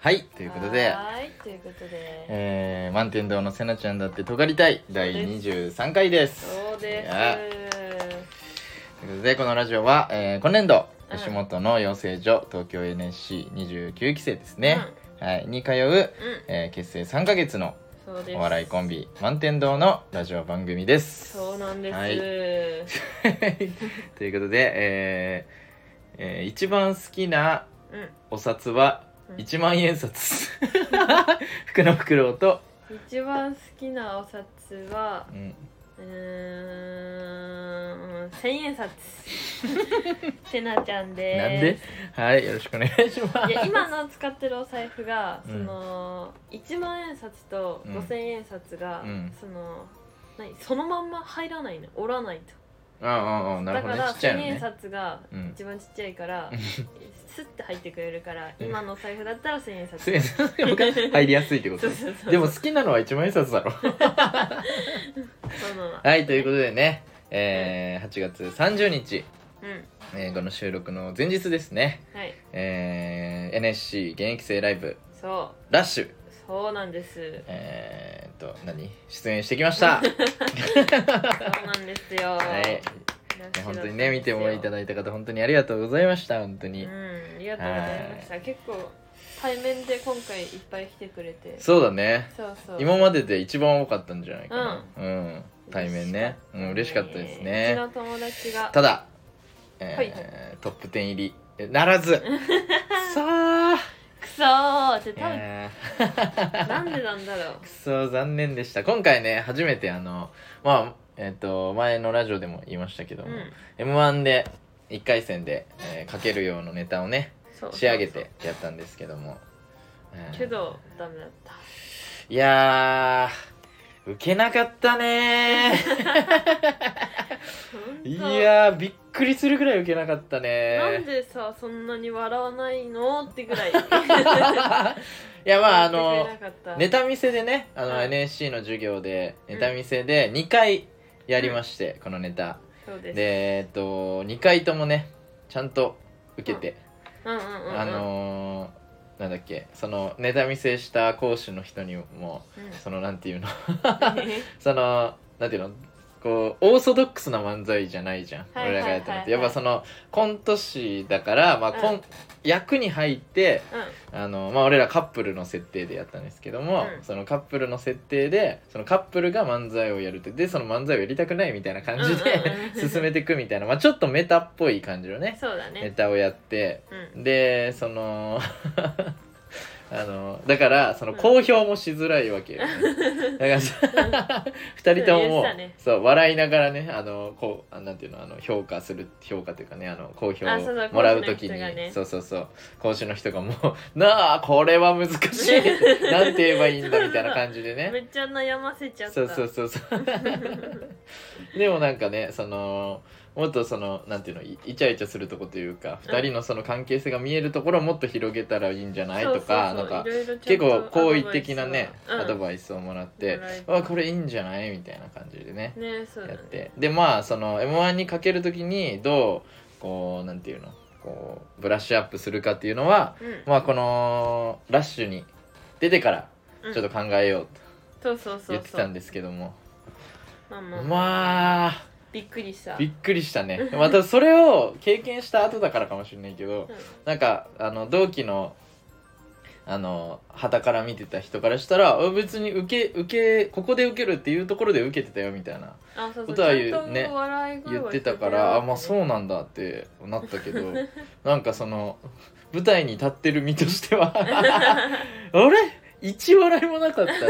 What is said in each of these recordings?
はいということで、はーいということで。えー、満天堂のせなちゃんだって尖りたい。第23回です。そうでいや。ということでこのラジオは、えー今年度うん吉本の養成所東京 NSC29 期生ですね、はい、に通う、すうん。えー結成3ヶ月のお笑いコンビ満天堂のラジオ番組です。そうなんです、はい。ということで、えーえー一番好きなうん。お札はうん1万円札。福の袋と、一番好きなお札はうん、うーん千円札。せなちゃんでなんで？はいよろしくお願いします。いや今の使ってるお財布が、うん。その1万円札とうん5,000円札が、うん。その何？そのまんま入らないの？折らないとうんうんうん。なるほどね。だから1,000円ちっちゃいのね。札がうん。一番ちっちゃいから、う んスッて入ってくれるからうん。今のお財布だったら1,000円札。千円札が入りやすいってことそうそうそうでも好きなのは1万円札だろ。そうなの。はいということでね、えー、8月30日、うん。えーこの収録の前日ですね、はい。えー、NSC 現役生ライブ。そラッシュ。うそうなんです。えと何？出演してきました。そうなんですよ。はい。ね本当にね見てもいただだいた方本当にありがとうございました本当に、うんありがとうございました。結構対面で今回いっぱい来てくれて。そうだね。そうそう。今までで一番多かったんじゃないかな。うん、対面ね。うん嬉しかったですうちねの友達が。ただ、えーはいトップ10入り。えならず。さあ、くそーって多分、えなんでなんだろう。ー、くそ残念でした。今回ね初めてあのまあえっ、と前のラジオでも言いましたけども、うん。m 1で1回戦で、えー、かけるようのネタをね仕上げてやったんですけども、えー。けどダメだった。いやー受けなかったねー いやーびっくりするぐらい受けなかったね。なんでさそんなに笑わないのってぐらい。いやまああのネタ見せでねあの、うん NSC の授業でネタ見せで2回やりまして、このネタ。でえっと2回ともねちゃんと受けて、うんうんうんうん。あのーなんだっけそのネタ見せした講師の人にもうん。そのなんていうの？そのなんていうの？こうオーソドックスな漫才じゃないじゃん、はいはい俺らがやったのって。はいはいやっぱそのコント師だから、まあコンうん。役に入ってうあの、まあ、俺らカップルの設定でやったんですけども、うん。そのカップルの設定でそのカップルが漫才をやるってでその漫才をやりたくないみたいな感じで、うん進めていくみたいな、まあ、ちょっとメタっぽい感じのんねそうだね。ネタをやってうん。でその あのだからその公表もしづらいわけよ、ね、だからさ二人とももうそう笑いながらねあのこうあなんていうのあの評価する評価というかねあの公表あそうそうもらう時に講師の人がね。そうそうそう。講師の人がもう「なあこれは難しい」なんて言えばいいんだみたいな感じでね。めっちゃ悩ませちゃった。そうそうそうそう。でもなんかねそのもっとそのなんていうのいイチャイチャするとこというかうん二人のその関係性が見えるところをもっと広げたらいいんじゃないとか結構好意的なねアアドドバイスをもらってもらえ「あこれいいんじゃない?」みたいな感じでね。やって。でまあその m 1にかける時にどうこうなんていうのこうブラッシュアップするかっていうのはうん。まあこのラッシュに出てからうん。ちょっと考えようとそうそうそうそう。言ってたんですけども。まあびっくりした。びっくりしたね。またそれを経験した後だからかもしれないけどうん。なんかあの同期のあの旗から見てた人からしたらあ別に受け受けここで受けるっていうところで受けてたよみたいなことは言うね言ってたからあまあてそうなんだってなったけど なんかその舞台に立ってる身としては あれ？一笑いもなかったって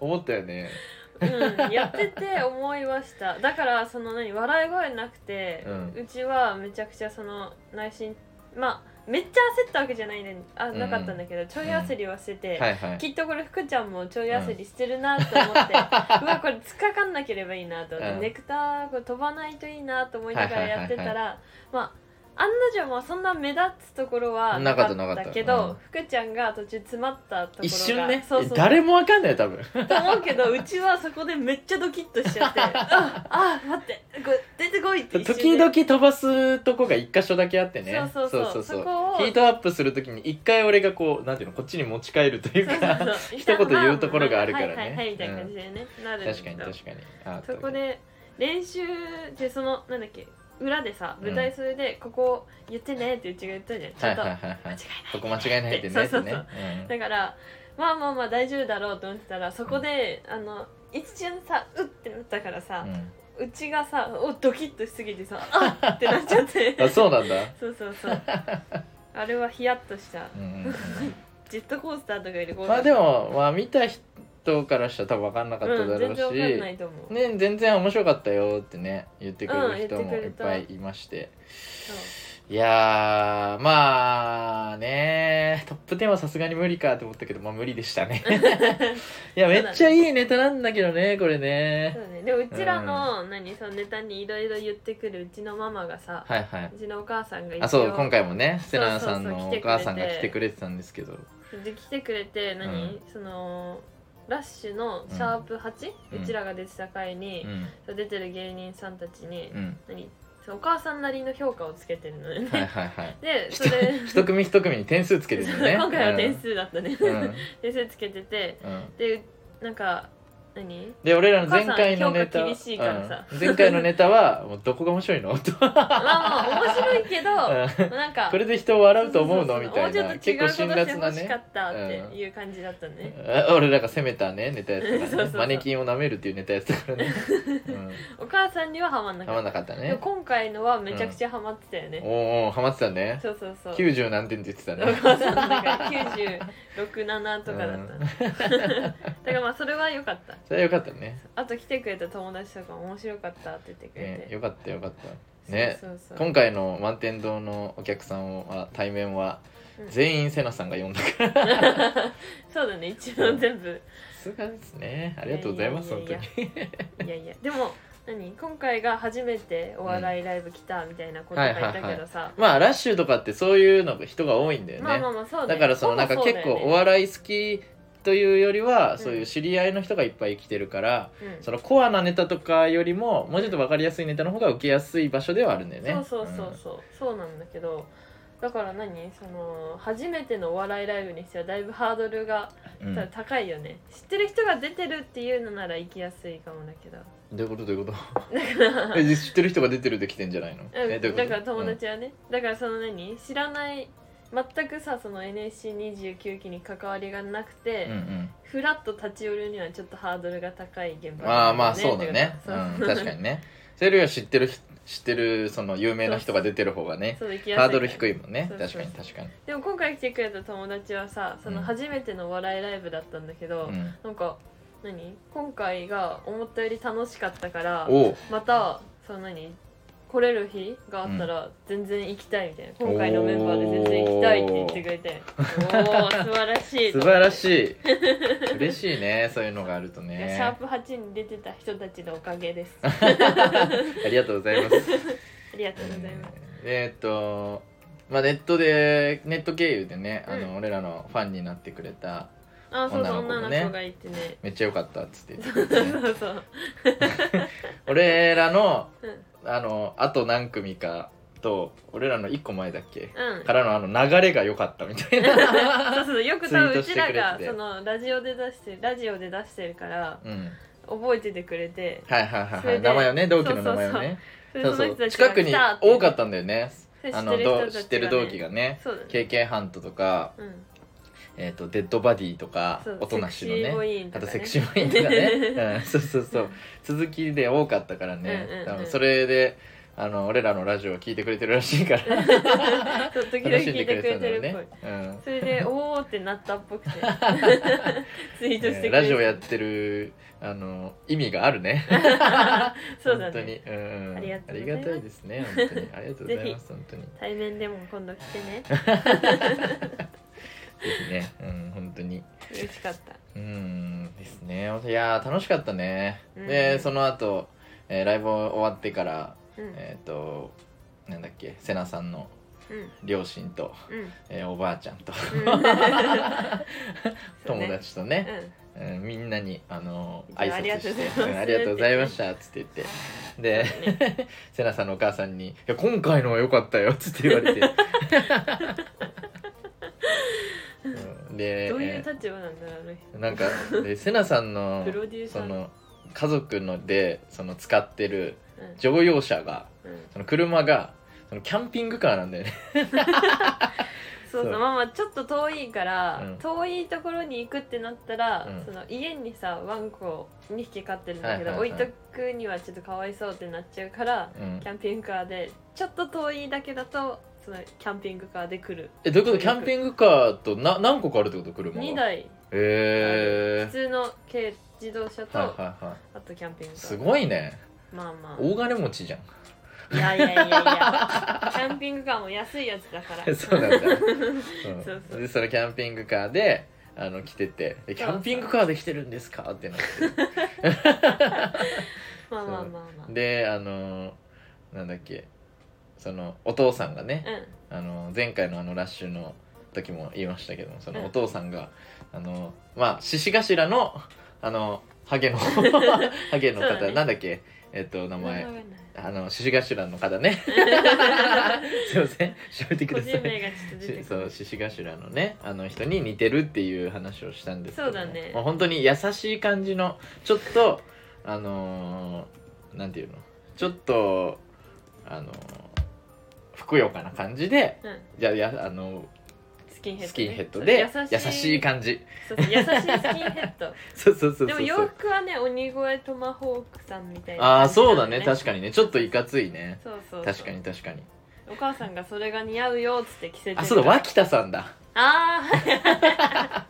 思ったよね。うん、やってて思いました。だからその何笑い声なくて、ううんちはめちゃくちゃその内心まあめっちゃ焦ったわけじゃないねあうん。なかったんだけど、ちょい焦りはしてて、はいはい。きっとこれ福ちゃんもちょい焦りしてるなと思って、うわこれ突っかかんなければいいなと思って、うん。ネクターこれ飛ばないといいなと思いながらやってたら、まあ案の定もそんな目立つところはなかったなかった。けど、うん。福ちゃんが途中詰まったところが一瞬ねそうそう。誰もわかんないよ多分。と思うけどうちはそこでめっちゃドキッとしちゃって ああ待ってこれ出てこいって一時々飛ばすとこが一箇所だけあってね。そうそうそう。そこをヒートアップするときに一回俺がこうなんていうのこっちに持ち帰るというかそうそう。一言言うところがあるからね。はいはいはいみたいな感じでね、なるんだ確かに確かに。あそこで練習でそのなんだっけ裏でさ舞台袖でここ言ってねってうちが言ったじゃん。ちゃんと間違いない。そこ間違いないってねそうそうそう。だからまあまあまあ大丈夫だろうと思ってたらそこで、あの一瞬さうってなったからさ、ううちがさおドキッとしすぎてさあっってなっちゃって。ん あそうなんだ。そうそうそう。あれはヒヤッとした。ジェットコースターとかよりまあでもまあ見た人からしたら多分分かんなかっただろうん、う全然わかんなしいと思う、ね全然面白かったよってね言ってくれる人もいった。ぱいいまして。そう。いやーまあねトップ10はさすがに無理かと思ったけどまあ無理でしたね。いやめっちゃいいネタなんだけどねこれね。そうね。でもうちらの、何そのネタにいろいろ言ってくるうちのママがさ、はいはい。うちのお母さんがあそう今回もねセナさんのお母さんが来てくれてたんですけど。で来てくれて何、うん。そのラッシュのシャープ8、ううんちらが出てた回に、うん。そう出てる芸人さんたちに、うん。何？お母さんなりの評価をつけてるのよね、はいはいはい。でそれ一組一組に点数つけてるのね。今回は点数だったね、点数つけててうん。でなんか何？で俺らの前回のネタ前回のネタはもうどこが面白いの？と まあまあ面白いけどうん。なんかこれで人を笑うと思うの？みたいな。結構辛辣なね。かったっていう感じだったね、あ俺らが攻めたねネタやってたからね。マネキンを舐めるっていうネタやってたからね。お母さんにはハマんなかった。なかったね。今回のはめちゃくちゃハマってたよね、おーおーハマってたね。そうそうそう。90何点って言ってたおね母さんだから967とかだった、だからまあそれは良かったそれはよかったね。あと来てくれた友達とかも面白かったって言ってくれて、ねよかったよかった。ね今回の満天堂のお客さんは対面はうん。全員セナさんが呼んだから。そうだね一応全部。さすがですね。ありがとうございます本当に。いいやいや。でも何？今回が初めてお笑いライブ来たみたいなことが言ったけどさ、まあラッシュとかってそういうのが人が多いんだよね、まあまあまあそうね。だからそのなんか結構お笑い好きというよりはそういう知り合いの人がいっぱい来てるから、い、うん。そのコアなネタとかよりももうちょっと分かりやすいネタの方が受けやすい場所ではあるんだよね。そうそうそうそう、そうなんだけどだから何？その初めてのお笑いライブにしてはだいぶハードルがうん、うん高いよね、知ってる人が出てるっていうのなら行きやすいかもだけど。どういうこと？どういうこと？だからえ知ってる人が出てるで来てんじゃないの、えうんだから友達はね、だからその何？知らない全くさその NSC29 期に関わりがなくて、うんうん。フラッと立ち寄るにはちょっとハードルが高い現場まあまあそうだね、そうう。ん、確かにね。それよりは知ってる知ってるその有名な人が出てる方がねハードル低いもんね。確かに確かに。でも今回来てくれた友達はさそのうん。初めてのお笑いライブだったんだけど、うん。なんか何？今回が思ったより楽しかったからまたその何？来れる日があったら全然行きたいみたいな、今回のメンバーで全然行きたいって言ってくれて。おお素晴らしい素晴らいしい。嬉しいねそういうのがあるとシャーねプ8に出てた人たちのおかげです。ありがとうございます。ありがとうございます、えーっとまあネットでネット経由でねあの、うん。俺らのファンになってくれたあそうそう女の子がいてね。めっちゃ良かったっつって言ってそうくれてね。そうそう。俺らのうんあのあと何組かと俺らの1個前だっけ？うん。からのあの流れが良かったみたいな。そうそうよく多分うちらがそのラジオで出してラジオで出してるからうん。覚えててくれて。はいはいはいはい。名前をね同期の名前をね。そうそう近くに多かったんだよね。あの知ってる同期がね。ね。KK ハントとか、うんえー、とデッドバディとか音なしのね。ね。あとセクシーボインとかね、うん、そうそうそう。続きで多かったからね、うんうんうん。それであの俺らのラジオを聞いてくれてるらしいから。そう時々聞いてくれてるね、うん。それでおーってなったっぽくて。ツイートしてくれてねラジオやってるあの意味があるね。そうだ本当に。ね、うん、ありがたいですね本当に。ありがとうございます本当に。ぜ対面でも今度来てね。ひね。うん本当に。嬉しかった。うんですね。いやー楽しかったね、うん。でその後、えーライブ終わってからうん。えっ、となんだっけ瀬名さんのうん。両親と、うん。えーおばあちゃんとうん。友達とねうん。うんみんなにあの挨拶してありがとうございます。うんありがとうございました」っつって言って。で 瀬名さんのお母さんに「いや今回のは良かったよ」っつって言われて、う んでどういうえ立場なんだろうあの人ーなんかで瀬名さんの プロデューサー。その家族のでその使ってるうん。乗用車がうん。その車がそのキャンピングカーなんだよね。そうそう。そう。まあまあちょっと遠いから、うん。遠いところに行くってなったら、うん。その家にさワンコ2匹飼ってるんだけど、はいはいはい。置いとくにはちょっとかわいそうってなっちゃうから、うん。キャンピングカーでちょっと遠いだけだとそのキャンピングカーで来る。えどういうこと？キャンピングカーとな何個かあるってこと？車が2台。へえ普通の軽自動車と、はいはいはあとキャンピングカー。いすごいね。まあまあ。大金持ちじゃん。いやいやいやいや。キャンピングカーも安いやつだから。そうなんだ、うん。そうそう。でそのキャンピングカーであの来ててでキャンピングカーで来てるんですか？ってなって。まあまあまあまあ。であのなんだっけ？そのお父さんがね、うん。あの前回のあのラッシュの時も言いましたけどもそのうんお父さんが、あのまあ獅子頭のあのハゲの ハゲの方、ね。なんだっけ？えっと名前。あの獅子頭の方ね。すいません。調べてく個ださい。そう獅子頭のねあの人に似てるっていう話をしたんですけども。そうだね。まあ、本当に優しい感じのちょっとあのーなんていうの？ちょっとあのーふくよかな感じでうん。じゃあやあのスキンヘッド、ね、スキンヘッドで優しい。感じ。優しいスキンヘッド。そうそうそうでも洋服はね鬼越トマホークさんみたいなああ感じそうだね。確かにね。ちょっといかついね。そうそう確かに確かに。お母さんがそれが似合うよっつって着せてるあそうだ。脇田さんだ。あ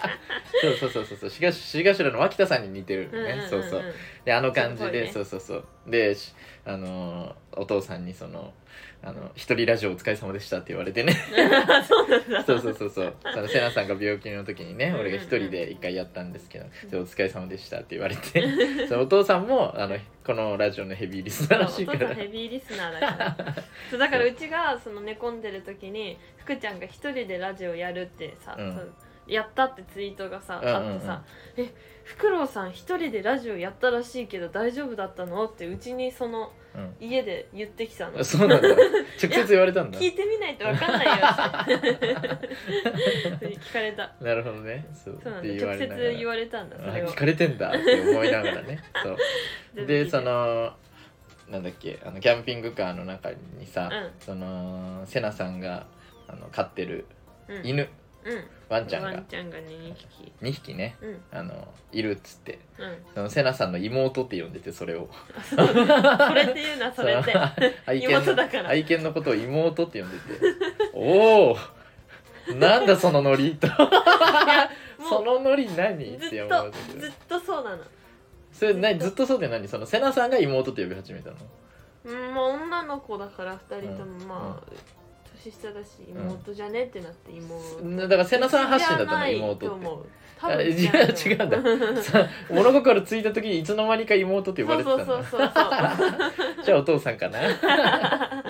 そうそうそうそうそう。しが獅子頭の脇田さんに似てるあ、うんうんうんうん、ねそうそう。であの感じで、ね。そうそうそう。でしあのーお父さんにそのあの一人ラジオお疲れ様でしたって言われてね。そうなんだ。そうそうそうそう。そのセナさんが病気の時にね俺が一人で一回やったんですけど「でお疲れ様でした」って言われて。そのお父さんもあのこのラジオのヘビーリスナーらしいお父さんからヘビーリスナーだから。そうだからうちがその寝込んでる時に福ちゃんが一人でラジオやるってさ、うん。やったってツイートがさ、うんうんうん。あってさ「えフクロウさん一人でラジオやったらしいけど大丈夫だったの?」ってうちにそのうん家で言ってきたの。そうなんだ。直接言われたんだ。聞いてみないとわかんないよ。っ て聞かれた。なるほどね。そう。そうなんだ。直接言われたんだそれ聞かれてんだって思いながらね。そう。でそのなんだっけあのキャンピングカーの中にさ、うん。そのセナさんがあの飼ってるうん。犬、うん。ワンちゃんが。ワンちゃんが2匹。2匹ね。うん。あのいるっつって。うん。そのセナさんの妹って呼んでてそれを。それって言うな それって。そ の愛犬の妹だから。愛犬のことを妹って呼んでて。おおなんだそのノリと。そのノリ何？ずって思うんだけどずっとそうなの。それ何？ずっと。そうって何？そのセナさんが妹って呼び始めたの？うんもう女の子だから2人とも。うん。まあ、年下だし妹じゃねってなって妹、だからセナさん発信だったの妹って。と思うい分や違うんだ。さ物心ついた時にいつの間にか妹って呼ばれてたんだ。そうそうそうそう じゃあお父さんかな。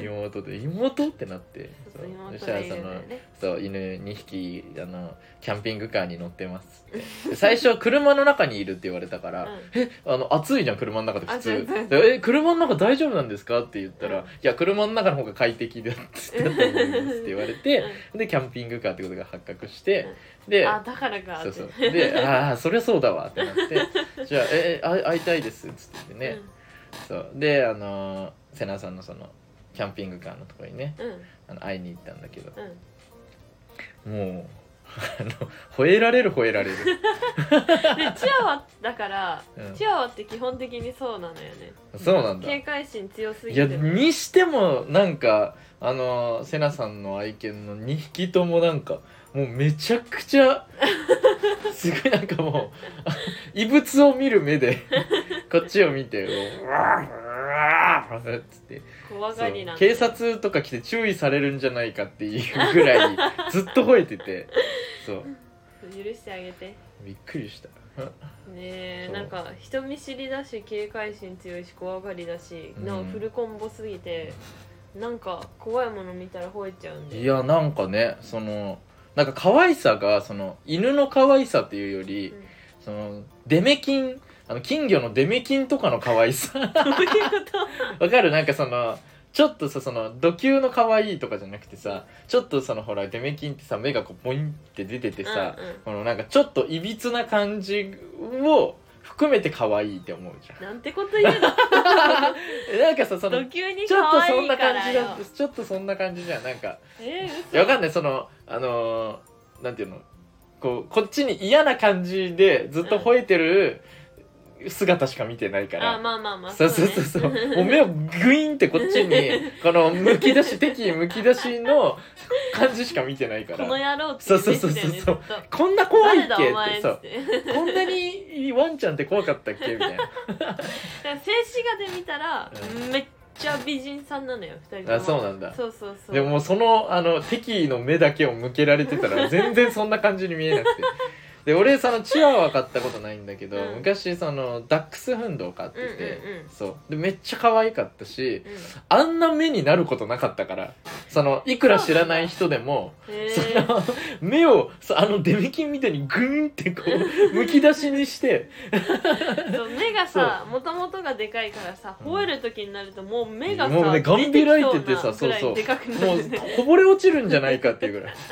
妹で妹ってなって。そうしたらそのそう犬2匹あのキャンピングカーに乗ってますって。で最初は車の中にいるって言われたから「うん。えあの暑いじゃん車の中で普通え車の中大丈夫なんですか?」って言ったら「うん。いや車の中の方が快適だ」って言われてでキャンピングカーってことが発覚してであだからかそうそう。で「ああそりゃそうだわ」ってなって「じゃあええあ会いたいです」っつって言ってね、そう。であのー瀬名さんのそのキャンピングカーのところにねうん。うんあの会いに行ったんだけど。うん。もうあの吠えられる吠えられる、でチワワだから、うん。チワワって基本的にそうなのよね。そうなんだ。警戒心強すぎいやてにしてもなんかあの瀬名さんの愛犬の2匹ともなんかもうめちゃくちゃ すごいなんかもうあ異物を見る目でこっちを見て「うわーうわーっつって怖がりなんだよ警察とか来て注意されるんじゃないかっていうぐらいずっと吠えててそう許してあげてびっくりしたねえなんか人見知りだし警戒心強いし怖がりだしうんのフルコンボすぎてなんか怖いもの見たら吠えちゃうんでいやなんかねそのなんか可愛さがその犬の可愛さっていうより、うん。そのデメキンあの金魚のデメキンとかの可愛さ。わかる？なんかそのちょっとさその土球の可愛いとかじゃなくてさちょっとそのほらデメキンってさ目がこうポインって出ててさ、うんうん。このなんかちょっといびつな感じを含めて可愛いって思うじゃん。なんてこと言うの？え なんかさそのド級にちょっと可愛いそんなからよ感じだちょっとそんな感じじゃん。なんかえー、い嘘。やわかんない。そのあのーなんていうの？こうこっちに嫌な感じでずっと吠えてる姿しか見てないから、あまあまあまあそうそうそう。そうもう目をグインってこっちに このむき出し敵意むき出しの感じしか見てないかこのら野郎ってそうそうそうそう。言ってたよねずっと。こんな怖いっけ？誰だお前って。そう。っつってこんなにワンちゃんって怖かったっけ？みたいな。だから静止画で見たら、うん。めっちゃ美人さんなのよ二人とも。あそうなんだ。そうそうそう。でももうそのあの敵意の目だけを向けられてたら全然そんな感じに見えなくてで俺そのチワワ飼ったことないんだけど、うん。昔そのダックスフンドを飼ってて、うんうんうん。そう。でめっちゃ可愛かったしうん。あんな目になることなかったからそのいくら知らない人でもへそーの目をそうあのデメキンみたいにグーンってこう むき出しにして。そう目がさもともとがでかいからさ吠える時になるともう目がさもうねガン開いててさそうなぐらいでかくなもうるねこぼれ落ちるんじゃないかっていうぐらい。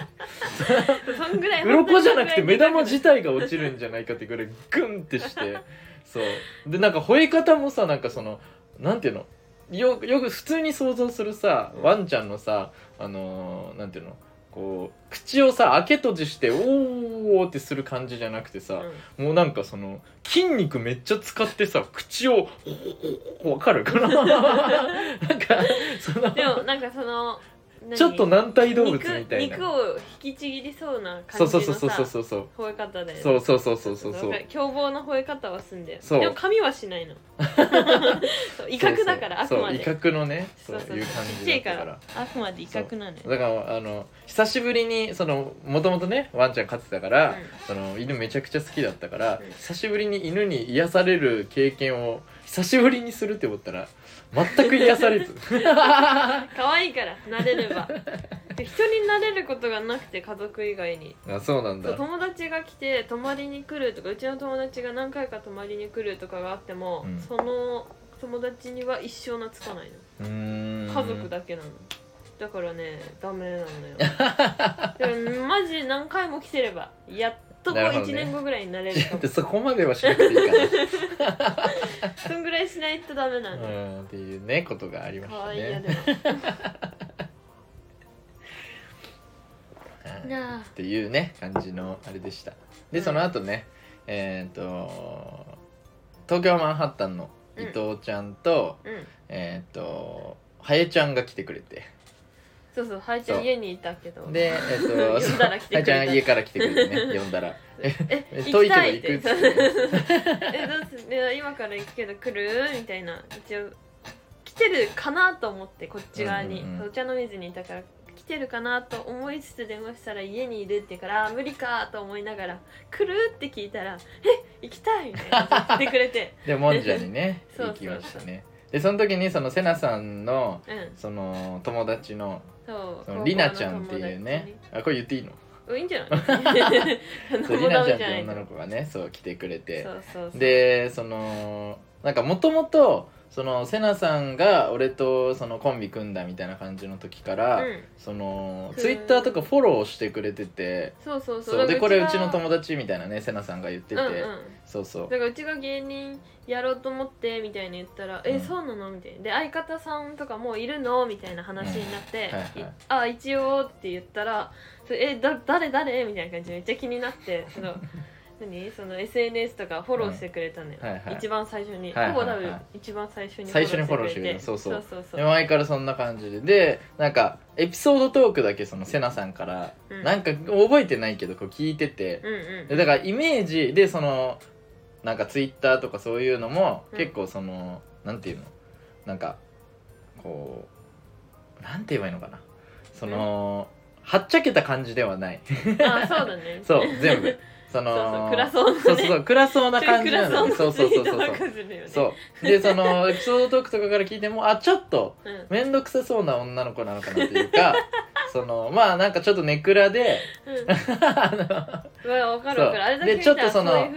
そんぐらい鱗じゃなくて目玉自自体が落ちるんじゃないかってぐらいグンってして。そう。でなんか吠え方もさなんかそのなんていうの？よよく普通に想像するさワンちゃんのさあのーなんていうの？こう口をさ開け閉じして「おー」ってする感じじゃなくてさ、もうなんかその筋肉めっちゃ使ってさ口をわかるかな？なんかそのでもなんかその何ちょっと軟体動物みたいな。肉肉を引きちぎりそうな感じのそうそうそうさそうそう。吠え方でそうそうそうそうそうそう。凶暴な吠え方はすんだよそう。でも髪はしないの。そう威嚇だからあくそう。まで。威嚇のね。そそう。いう感ちっじちゃいかだったかららあくまで威嚇なのよ。だからあの久しぶりにそのもともとねワンちゃん飼ってたから、うん。その犬めちゃくちゃ好きだったから、うん。久しぶりに犬に癒される経験を久しぶりにするって思ったら全く癒されず。可愛いから慣れれば。で人に慣れることがなくて家族以外に。あそうなんだ。そう友達が来て泊まりに来るとかうちの友達が何回か泊まりに来るとかがあっても、うん。その友達には一生懐かないの。うーん。家族だけなの。だからねダメなのよ。でもマジ何回も来てればやっとこう1なるほどね。年後ぐらいになれるかも。でそこまではしなくていいか そんぐらいしないとダメなな、のようん、っていうねことがありましたね。でも。はい。なあっていうね感じのあれでした。でうんその後ねえっ、と東京マンハッタンの伊藤ちゃんと、うん。えっ、とハエちゃんが来てくれてそうそうハイちゃん家にいたけど。でえっ、と呼んだら来てくれた。ハエちゃん家から来てくれてね呼んだら。え 遠いけど行くっつって。えどうすね今から行くけど来る？みたいな。一応来てるかなと思ってこっち側に、うんうんうん。お茶の水にいたから来てるかなと思いつつ電話したら家にいるって言うからあー無理かと思いながら来る？って聞いたらえ行きたいみたいなこと言ってくれて。でもんじゃにねそう。行きましたね。でその時にそのセナさんのうん。その友達のそう。そのリナちゃんっていうね。あこれ言っていいの？うんいいんじゃない？そうリもうダナちゃんってい女の子がねそう来てくれて。そうそうそう。でそのなんかもともとそのセナさんが俺とそのコンビ組んだみたいな感じの時から、うん。そのう。んツイッターとかフォローしてくれててそうそうそう。そう。でこれうちのが友達みたいなねセナさんが言ってて、うんうん。そうそう。だからうちが芸人やろうと思ってみたいに言ったら「うん。えそうなの?」みたいな。で相方さんとかもういるの？みたいな話になってうん。はいはい。いあ一応」って言ったら「それえだ誰誰?」みたいな感じでめっちゃ気になってその 何その SNS とかフォローしてくれたのよ、うんはいはい。一番最初に、はいはいはい。ほぼ多分一番最初に最初にフォローしてくれたそうそう。そうそうそう。で前からそんな感じで。でなんかエピソードトークだけそのセナさんから、うん。なんか覚えてないけどこう聞いてて、うんうん。でだからイメージでそのなんかツイッターとかそういうのもうん。結構その、なんていうの？なんかこうなんて言えばいいのかな？その、はっちゃけた感じではない。あそうだね。そう全部 そのそうそう暗そうなね。そうそうそう暗そうな感じなのね。そうそうそうそうそう。うそう。でそのエピソードトークとかから聞いてもあちょっとうん。面倒くさそうな女の子なのかなっていうか そのまあなんかちょっとネクラでうん。あのでちょっとその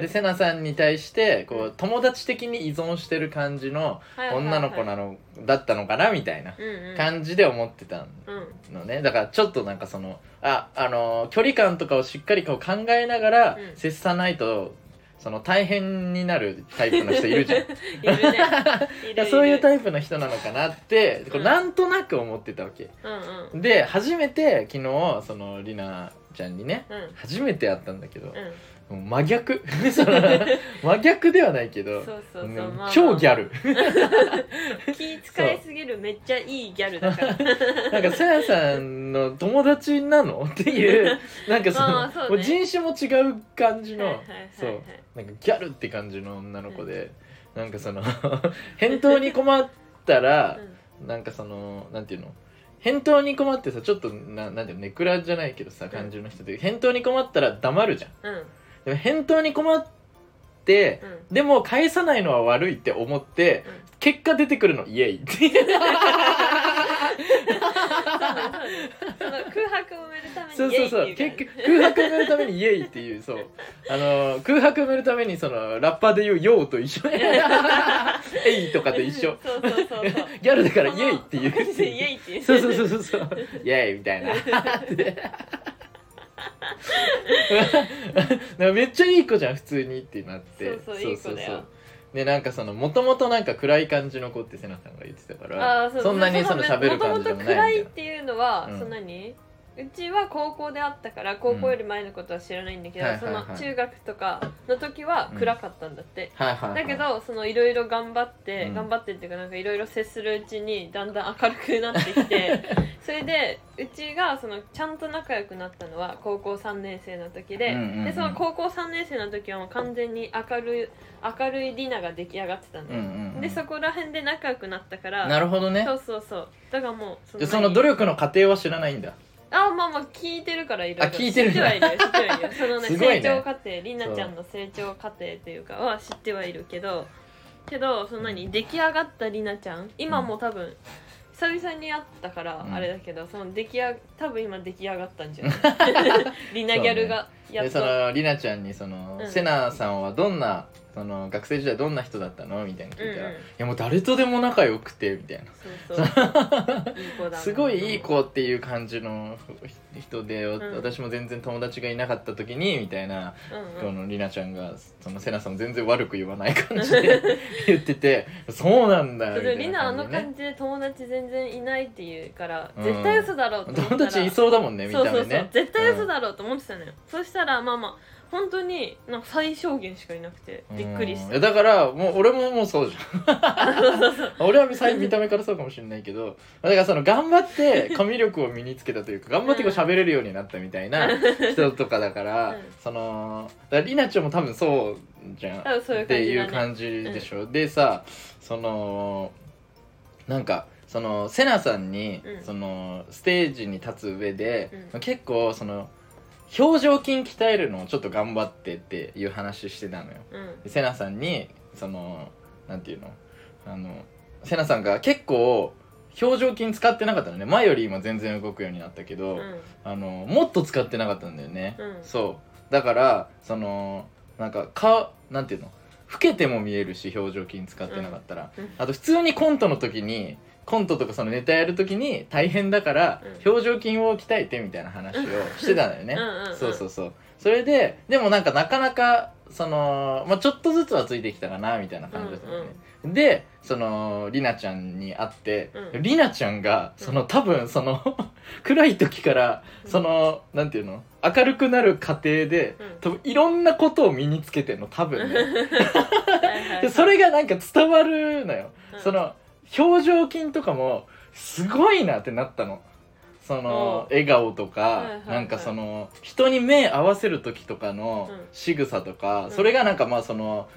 でセナさんに対してこううん。友達的に依存してる感じの女の子なのだったのかなみたいな感じで思ってたうん。のねだからちょっとなんかそのああの距離感とかをしっかりこう考えながらうん。接さないとその大変になるタイプの人いるじゃん。いるね。いるいるそういうタイプの人なのかなってこううんなんとなく思ってたわけ。うんうん。で初めて昨日そのりなちゃんにねうん。初めて会ったんだけど、うんもう真逆？そ の真逆ではないけど。そうそうそう。ねまあまあ。超ギャル。気使いすぎるめっちゃいいギャルだから。なんかさやさんの友達なの？っていう なんかそのまあそうね。もう人種も違う感じの、はいはいはいはい。そう。なんかギャルって感じの女の子で、なんかその返答に困ったら、なんかそのなんていうの？返答に困ってさちょっとななんていうの？ネクラじゃないけどさ感じの人で、返答に困ったら黙るじゃん。うん返答に困ってうん。でも返さないのは悪いって思って、うん。結果出てくるのイエイ。って空白を埋めるためにそうそうそう。結局空白埋めるためにイエイっていうそう。あの空白埋めるためにそのラッパーで言う「ヨー」と一緒。エイとかと一緒。ギャルだからイエイっていう。このイエイっていう。そうそうそうそう。そうイエイみたいな。で なんかめっちゃいい子じゃん普通にってなって。そうそういい子だよ。でなんかそのもともとなんか暗い感じの子って瀬名さんが言ってたからそう。んなにその喋る感じでもないみたいいっていうのは、うん。そんなに？うちは高校であったから高校より前のことは知らないんだけど、そはいはいはい。の中学とかの時は暗かったんだって、なはいはいはい。だけどそのいろいろ頑張って、うん。頑張ってっていうかなんかいろいろ接するうちにだんだん明るくなってきて それでうちがそのちゃんと仲良くなったのは高校3年生の時で,、うんうんうん。でその高校3年生の時はもう完全に明るい明るいリナが出来上がってたの、うんうんうん。でそこら辺で仲良くなったからなるほどね。そうそうそう。だからもうその努力の過程は知らないんだあまあまあ聞いてるからいろいろあ聞いてる知ってはいるよ知ってはいるよ。そのねすごいね。成長過程りなちゃんの成長過程というかは知ってはいるけどけどそんなに出来上がったりなちゃん今も多分久々に会ったからうん。あれだけど、その出来上多分今出来上がったんじゃない？リナギャルがやっと。でそのりなちゃんにその、うん。セナさんはどんなその学生時代どんな人だったの？みたいな聞いたら、うんうん。いやもう誰とでも仲良くてみたいな。すごいいい子っていう感じの人で、ん。私も全然友達がいなかった時にみたいな、うんうん。このりなちゃんがそのセナさんを全然悪く言わない感じで 言っててそうなんだみたいそれリナあな感じでねの感じで友達全然いないって言うから、うん。絶対嘘だろうと思ったら。友達いそうだもんね見たそうそうそう。目ね絶対嘘だろうと思ってたのよ、そしたらまあまあ本当になんか最小限しかいなくてびっくりしたうんいやだからもう俺ももうそうじゃん。俺は最見た目からそうかもしれないけどだからその頑張ってコミュ力を身につけたというか頑張ってこう喋れるようになったみたいな人とかだから、うん。そのだからりなちゃんも多分そうじゃん。多分そういうっていう感感じでしょ、でさそのなんかそのセナさんに、うん。そのステージに立つ上で、うん。結構その表情筋鍛えるのをちょっと頑張ってっていう話してたのよ。じだねでセナさんにそのなんていうの？あのセナさんが結構表情筋使ってなかったのね。前より今全然動くようになったけど、うん。うんあのもっと使ってなかったんだよね、うん。そう。だからそのなんか顔なんていうの？老けても見えるし表情筋使ってなかったら、うん。うん。あと普通にコントの時にコントとかそのネタやる時に大変だからうん。表情筋を鍛えてみたいな話をしてたんだよね。うんうんうんそうそうそう。それででもなんかなかなかその、まあ、ちょっとずつはついてきたかなみたいな感じだったんだよね、でそのりなちゃんに会って、うん。りなちゃんがその多分その 暗い時からそのなんていうの？明るくなる過程でうん。多分いろんなことを身につけてんの多分ね。それがなんか伝わるのよ、うん。その表情筋とかもすごいなってなったの。そのお笑顔とか、はいはいはい。なんかその人に目合わせる時とかのうん。仕草とか、うん。それがなんかまあその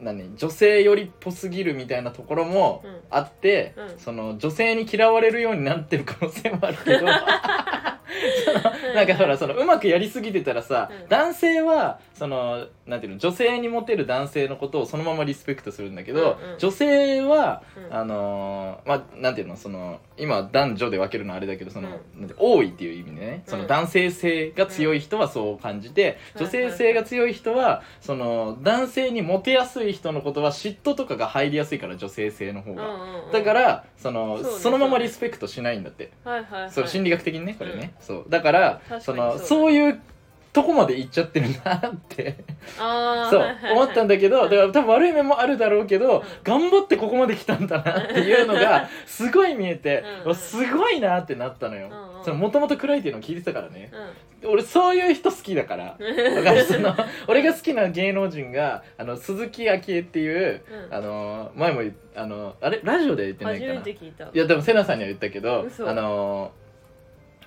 何女性寄りっぽすぎるみたいなところもうん。あって、うん。その女性に嫌われるようになってる可能性もあるけど。そ のなんかほらそのうまくやりすぎてたらさ、うん。男性はそのなんていうの女性にモテる男性のことをそのままリスペクトするんだけど、うんうん。女性は、うん。あのーまあなんていうのその今男女で分けるのはあれだけどその、ん。て多いっていう意味でねそのうん男性性が強い人はそう感じて、うん。女性性が強い人はその男性にモテやすい人のことは嫉妬とかが入りやすいから女性性の方が。うんうんうんだからそのそうねそのままリスペクトしないんだって、はいはいはい。それ心理学的にねこれね、そう。だからそのそういうとこまで行っちゃってるなって。あーそうはいはいはい。思ったんだけどだから多分悪い面もあるだろうけど、うん。頑張ってここまで来たんだなっていうのがすごい見えてうん。すごいなってなったのよ。もともと暗いっていうのを聞いてたからね。うん。俺そういう人好きだから。うんだから その俺が好きな芸能人があの鈴木あきえっていう、うん。あの前もあのあれ？ラジオで言ってない初かないた。いやでもセナさんには言ったけど嘘。あの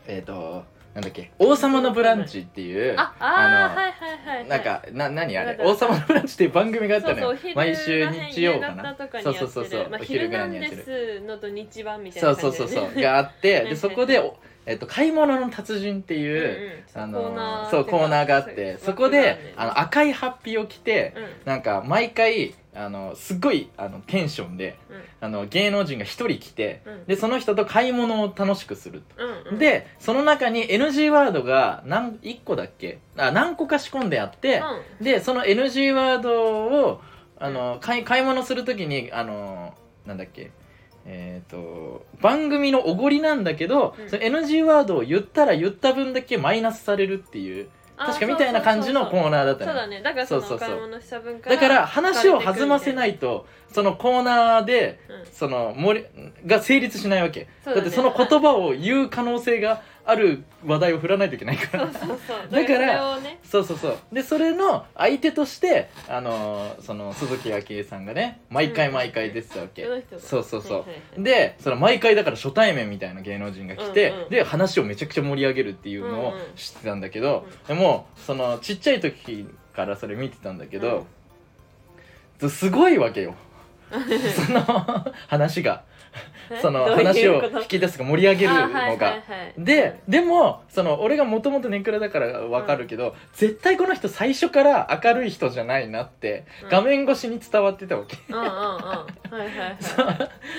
えっ、となんだっけ「王様のブランチ」っていうあああのーはいはいはいはい。なんかな何あれ「わかる王様のブランチ」っていう番組があったのよ。そうそう毎週日曜か夕なそうそうそうそう、まあ、お昼ぐらいにやってでるすのと日版みたいそうなそうそう感じでそう。があってはいでそこで、おえっと、買い物の達人っていう、うんうん。あコーナーのそうコーナーがあってそこであの赤いハッピーを着て、うん。なんか毎回あのすっごいあのテンションであの芸能人が一人来てうん。でその人と買い物を楽しくすると。うんうん。でその中に NG ワードが何1個だっけ？あ何個か仕込んであって、でその NG ワードをあの買い買い物するときにあのなんだっけ？えっ、と番組のおごりなんだけど、うん。その NG ワードを言ったら言った分だけマイナスされるっていうあ確かみたいな感じのコーナーだったの。そうだね。だから話を弾ませないとそのコーナーでうん。その盛りが成立しないわけ。だね。だってその言葉を言う可能性がある話題を振らないといけないから。そうそうそう。だからそうそうそう。でそれの相手としてあのーその鈴木あきえさんがね毎回毎回出てたわけ、そうそうそう、でその毎回だから初対面みたいな芸能人が来て、で話をめちゃくちゃ盛り上げるっていうのを知ってたんだけど、でもそのちっちゃい時からそれ見てたんだけど、すごいわけよ。その話がその 話を引き出すか盛り上げるのが。あはいはいはい。ででもその俺がもともとネクラだから分かるけど、絶対この人最初から明るい人じゃないなって、うん。画面越しに伝わってたわけ。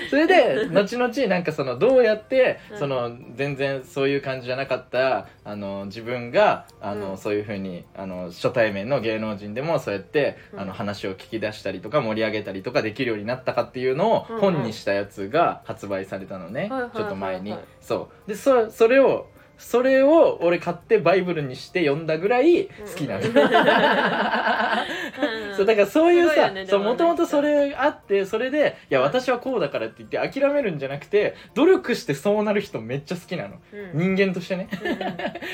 それで 後々なんかそのどうやって、うん。その全然そういう感じじゃなかったあの自分があの、うん。そういうふうにあの初対面の芸能人でもそうやって、うん。あの話を聞き出したりとか盛り上げたりとかできるようになったかっていうのをうんうん。本にしたやつが発売されたのね、はいはいはいはい。ちょっと前に。そう。でそそれをそれを俺買ってバイブルにして読んだぐらい好きなの、うん。そうだからそういうさもともとそれあってそれでいやうん。私はこうだからって言って諦めるんじゃなくて努力してそうなる人めっちゃ好きなの。うん。人間としてね。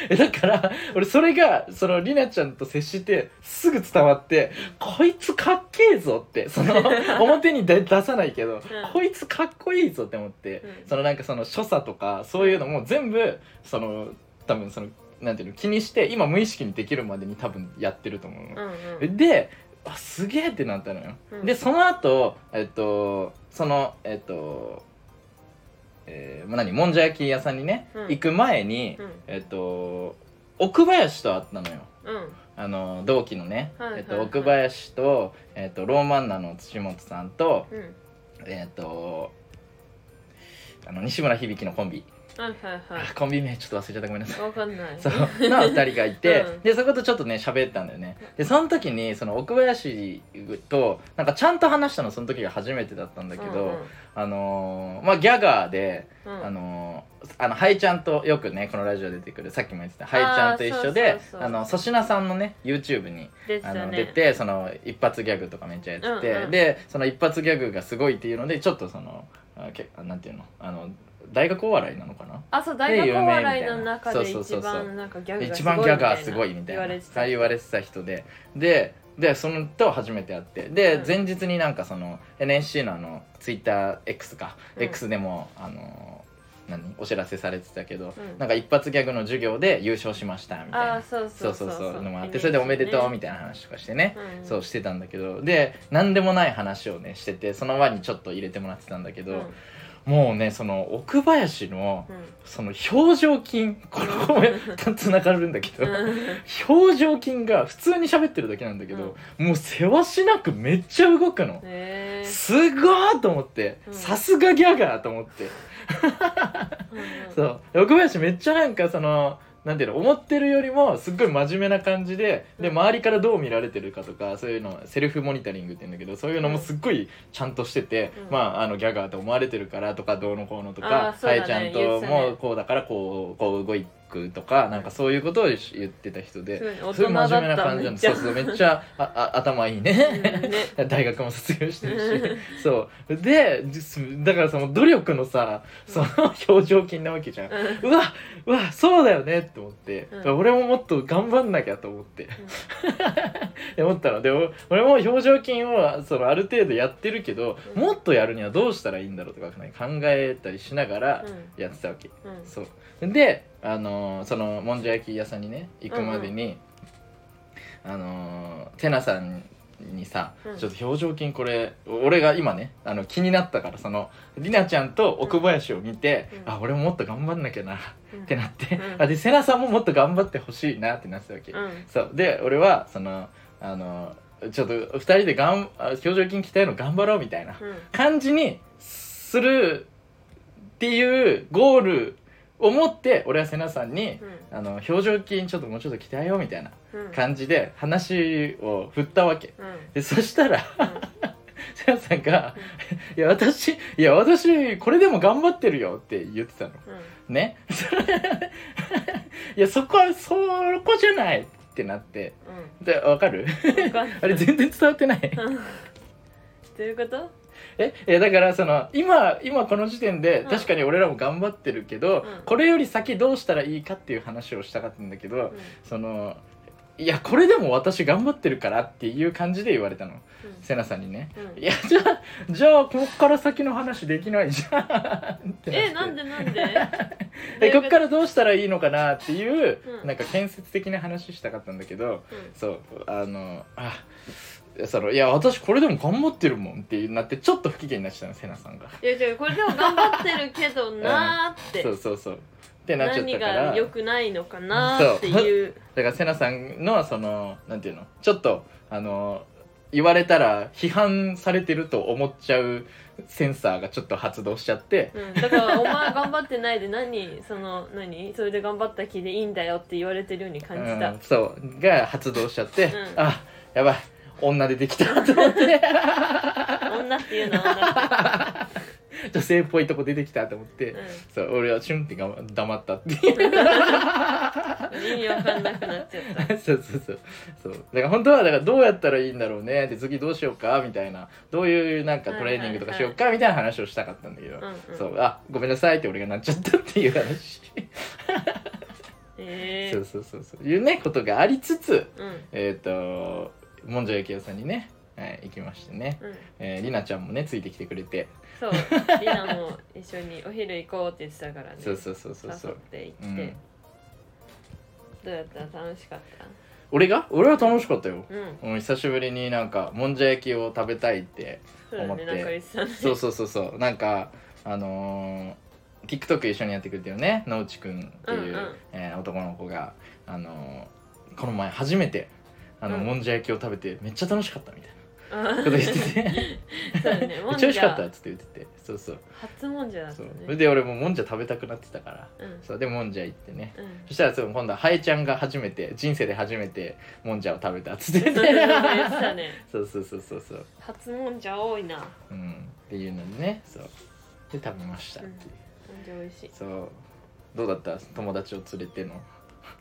うん。だから俺それがそのりなちゃんと接してすぐ伝わってこいつかっけえぞってその 表に出出さないけど、こいつかっこいいぞって思って、うん。そのなんかその所作とかそういうのも全部その多分そのなんていうの気にして今無意識にできるまでに多分やってると思うの。うんうん。であすげえってなったのよ、うん。でその後えっとそのえっとえー、まあ何もんじゃ焼き屋さんにね、うん。行く前に、うん。えっと奥林と会ったのよ。うん。あの同期のね、えっと、奥林と、えっと、ローマンナの土本さんとうん。えっとあの西村響のコンビ、はいはいはい。あコンビ名ちょっと忘れちゃった。ごめんなさい。わかんない。そうの2人がいて、うん。でそことちょっとね喋ったんだよね。でその時にその奥林となんかちゃんと話したのその時が初めてだったんだけど、うんあのーまあギャガーで、うん。あのーあのハイちゃんとよくねこのラジオ出てくるさっきも言ってたハイちゃんと一緒でそうそうそうあの粗品さんのね YouTube にあの出てその一発ギャグとかめっちゃやってて、うんうんでその一発ギャグがすごいっていうのでちょっとそのあけなんていうのあの大学お笑いなのかな？あそう大学お笑いの中で一番なんかギャグが一すごい番ギャガーすごいみたいな。言われてたああ言われてた人で。ででそのと初めて会って。で、うん。前日になんかその NSC のあの TwitterX か、うん。X でもあの何？お知らせされてたけど、うん。なんか一発ギャグの授業で優勝しましたみたいな。あそうそそうう。そうのもあってそれでおめでとうみたたいな話とかしてね、うん。そうしてたんだけど。で何でもない話をねしててその輪にちょっと入れてもらってたんだけど、もうねその奥林のうん。その表情筋ここもつながるんだけど、うん。表情筋が普通に喋ってるだけなんだけど、もうせわしなくめっちゃ動くの。へえ。すごーと思ってうん。さすがギャガーと思って、そう。で奥林めっちゃなんかそのなんていうの思ってるよりもすっごい真面目な感じででうん。周りからどう見られてるかとかそういうのセルフモニタリングって言うんだけどそういうのもすっごいちゃんとしてて、うん。まああのギャガーと思われてるからとかどうのこうのとあかさえちゃんともこうだからこうこう動くとかなんかそういうことを言ってた人で。そういう真面目な感じなんでためっちゃ。そうそうめっちゃああ 頭いいね、うんね。大学も卒業してるし。そう。でだからその努力のさその表情筋なわけじゃん、うん。うわうわそうだよねって思って、うん。俺ももっと頑張んなきゃと思って、って 思ったの。でお俺も表情筋をそのある程度やってるけど、うん。もっとやるにはどうしたらいいんだろうとかね考えたりしながらうん。やってたわけ、うん。そう。であのーそのもんじゃ焼き屋さんにね行くまでに、あのー、テナさんにさ、うん。ちょっと表情筋これ俺が今ねあの気になったからそのりなちゃんと奥林を見て、うん。あ俺ももっと頑張んなきゃなうん。ってなって、うん。あでセナさんももっと頑張ってほしいなってなってたわけ、うん。そう。で俺はそのあのちょっと2人でがんあ表情筋鍛えるの頑張ろうみたいなうん。感じにするっていうゴールを持って俺はセナさんに、あの表情筋ちょっともうちょっと鍛えようみたいなうん。感じで話を振ったわけ。うん。でそしたらうん。セナさんが「いや私いや私これでも頑張ってるよ」って言ってたの。ね。いやそこはそこじゃないってなって。でわかる？うんわかんないあれ全然伝わってない。うん。どういうこと？えだからその今今この時点でうん。確かに俺らも頑張ってるけど、うん。これより先どうしたらいいかっていう話をしたかったんだけど、うん。そのいやこれでも私頑張ってるからっていう感じで言われたの。セナさんにね。うん。いやじゃあじゃあこっから先の話できないじゃんってって。えなんでなんで？えこっからどうしたらいいのかなっていう、うん。なんか建設的な話したかったんだけどうん。そうあのあそのいや私これでも頑張ってるもんってなってちょっと不機嫌になっちゃったのセナさんが。いや違うこれでも頑張ってるけどなーってそうそうそう。ってなっちゃっ何たからが良くないのかなーっていう。だからセナさんのそのなんていうのちょっとあの言われたら批判されてると思っちゃうセンサーがちょっと発動しちゃって。うん、だからお前頑張ってないで何その何それで頑張った気でいいんだよって言われてるように感じた、うん、そう。が発動しちゃって、ん。あやばい女出てきたと思って。女っていうのは女性っぽいとこ出てきたと思って、女、そう俺はシュンってが黙ったっていう。うん、意味わかんなくなっちゃった。そうそうそうそう。だから本当はだからどうやったらいいんだろうね。で次どうしようかみたいな。どういうなんかトレーニングとかしようかみたいな話をしたかったんだけど、うんうんそうあごめんなさいって俺がなっちゃったっていう話、え そうそうそうそう。いうねことがありつつー、うん。えっ、ともんじゃ焼き屋さんにね、はい、行きましてね、うん。えー、りなちゃんもねついてきてくれて。そう。りなも一緒にお昼行こうって言ってたからね。そうそうそうそうそ誘っうて行って、うん。どうやった？楽しかった？俺が？俺は楽しかったよ。うん。もう久しぶりになんかもんじゃ焼きを食べたいってそうだ思って。ね。そうそうそうそう。なんかあのー、TikTok 一緒にやってくれてるね野内くんっていう、うんうん。えー男の子が、あのーこの前初めてあの、うん。もんじゃ焼きを食べてめっちゃ楽しかったみたいあなこと言ってて。そうだね めもんじっちゃ美味しかったゃ。っつって言ってて。そうそう。初もんじゃだったそうね。それで俺ももんじゃ食べたくなってたから。うん。そうでもんじゃ行ってね。うん。そしたらそう今度はハエちゃんが初めて人生で初めてもんじゃを食べたっつって。そうそうそう言ってたね。そうそうそうそうそう。初もんじゃ多いな。うん。っていうのでね。そう。で食べましたっていう、もんじゃ美味しい。そう。どうだった？友達を連れての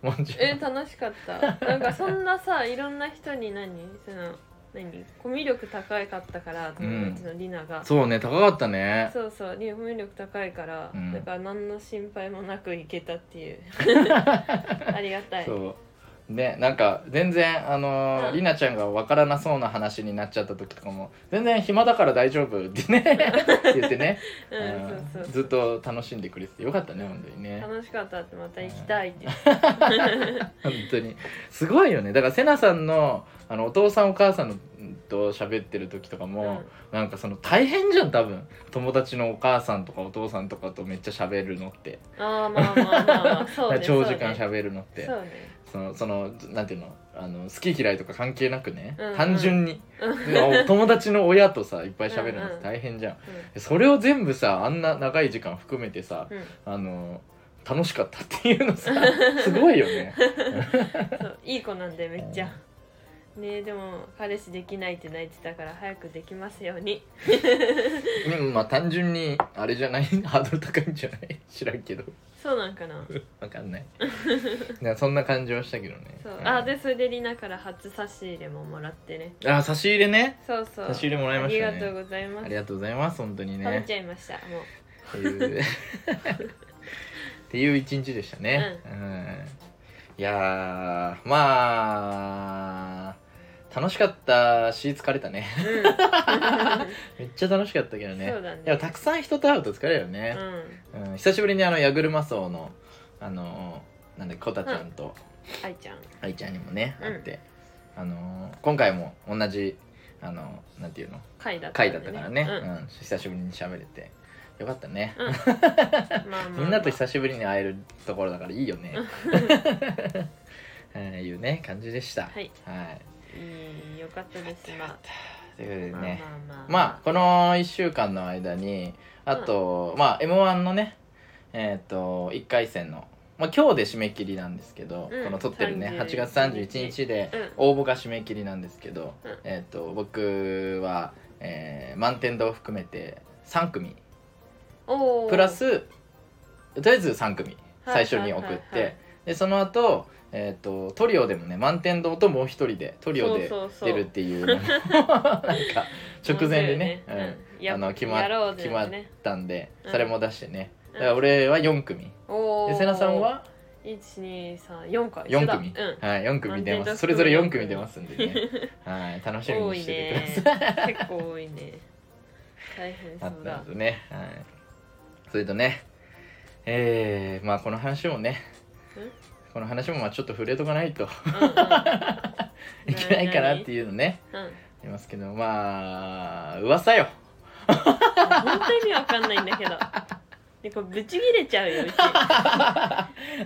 もんじゃえ楽しかった。なんかそんなさいろんな人に何？その何？コミュ力高かったから友達のりなが、そうね高かったね。そうそう。コミュ力高いから、うん。だから何の心配もなく行けたっていう。ありがたい。そうねなんか全然あのーうん。りなちゃんがわからなそうな話になっちゃった時とかも全然暇だから大丈夫ってね 言ってね、うんうん。そうそうずっと楽しんでくれててよかったね本当にね。楽しかったってまた行きたいって。言って本当に。すごいよね。だからセナさんのあのお父さんお母さんのと喋ってる時とかも、うん。なんかその大変じゃん多分。友達のお母さんとかお父さんとかとめっちゃ喋るのって、ああまあまあまあまあ。そうね長時間そうね。喋るのって。そうねそのそのなんていうのあの好き嫌いとか関係なくね、うんうん。単純に。うん。友達の親とさいっぱい喋るのってうん。うん大変じゃん、それを全部さあんな長い時間含めてさうん。うんあの楽しかったっていうのさ すごいよね。いい子なんでめっちゃ。ねでも彼氏できないって泣いてたから早くできますように。うんまあ単純にあれじゃない？ハードル高いんじゃない？知らんけどそうなんかな。わかんない。なそんな感じはしたけどね。そう、んあでそれでリナから初差し入れももらってね。あ差し入れね？そうそう。差し入れもらいましたね。ありがとうございます。ありがとうございます本当に食べねちゃいましたもう。っていう。っていう一日でしたね、うん。いやーまあ楽しかったし疲れたね。うん。めっちゃ楽しかったけどね。そうだね。いやたくさん人と会うと疲れるよね、うん。久しぶりにあの矢車荘のあのなんだっけこたちゃんと愛ちゃん。愛ちゃんにもねうん。会って、あの今回も同じあのなんていうの？回だった回だったからね、ううん。ん久しぶりに喋れて。よかったね、うん。まあまあまあ。みんなと久しぶりに会えるところだからいいよね。えー いうね感じでした。はい。はい。いいよかったですまあということでね、まあまあまあ。まあこの1週間の間にあと、まあ M1 のねえっ、と1回戦のまあ今日で締め切りなんですけど、うんこの撮ってるね31 8月31日でうん。応募が締め切りなんですけど、うん。えっ、と僕は、えー満天堂を含めて3組。おー。プラスとりあえず3組最初に送って、はいはいでその後、えー、とトリオでもね満天堂ともう一人でトリオで出るっていうのも なんか直前でね面白いようん。やあの決まやろうぜ決まっねたんでうんそれも出してね、うん。だから俺は4組。おー。で瀬名さんは？1234か。4組、うん。はい4組出ます。それぞれ4四組組出ますんでね。はい楽しみにしてねてください。結構多いね。大変そうだ。あったんね。はい。それとねえー、まあこの話もねこの話もまあちょっと触れとかないとうんうん。いけないかなっていうのねうんありますけどまあ噂よ。本当にわかんないんだけど。でこれブチギレちゃうようち。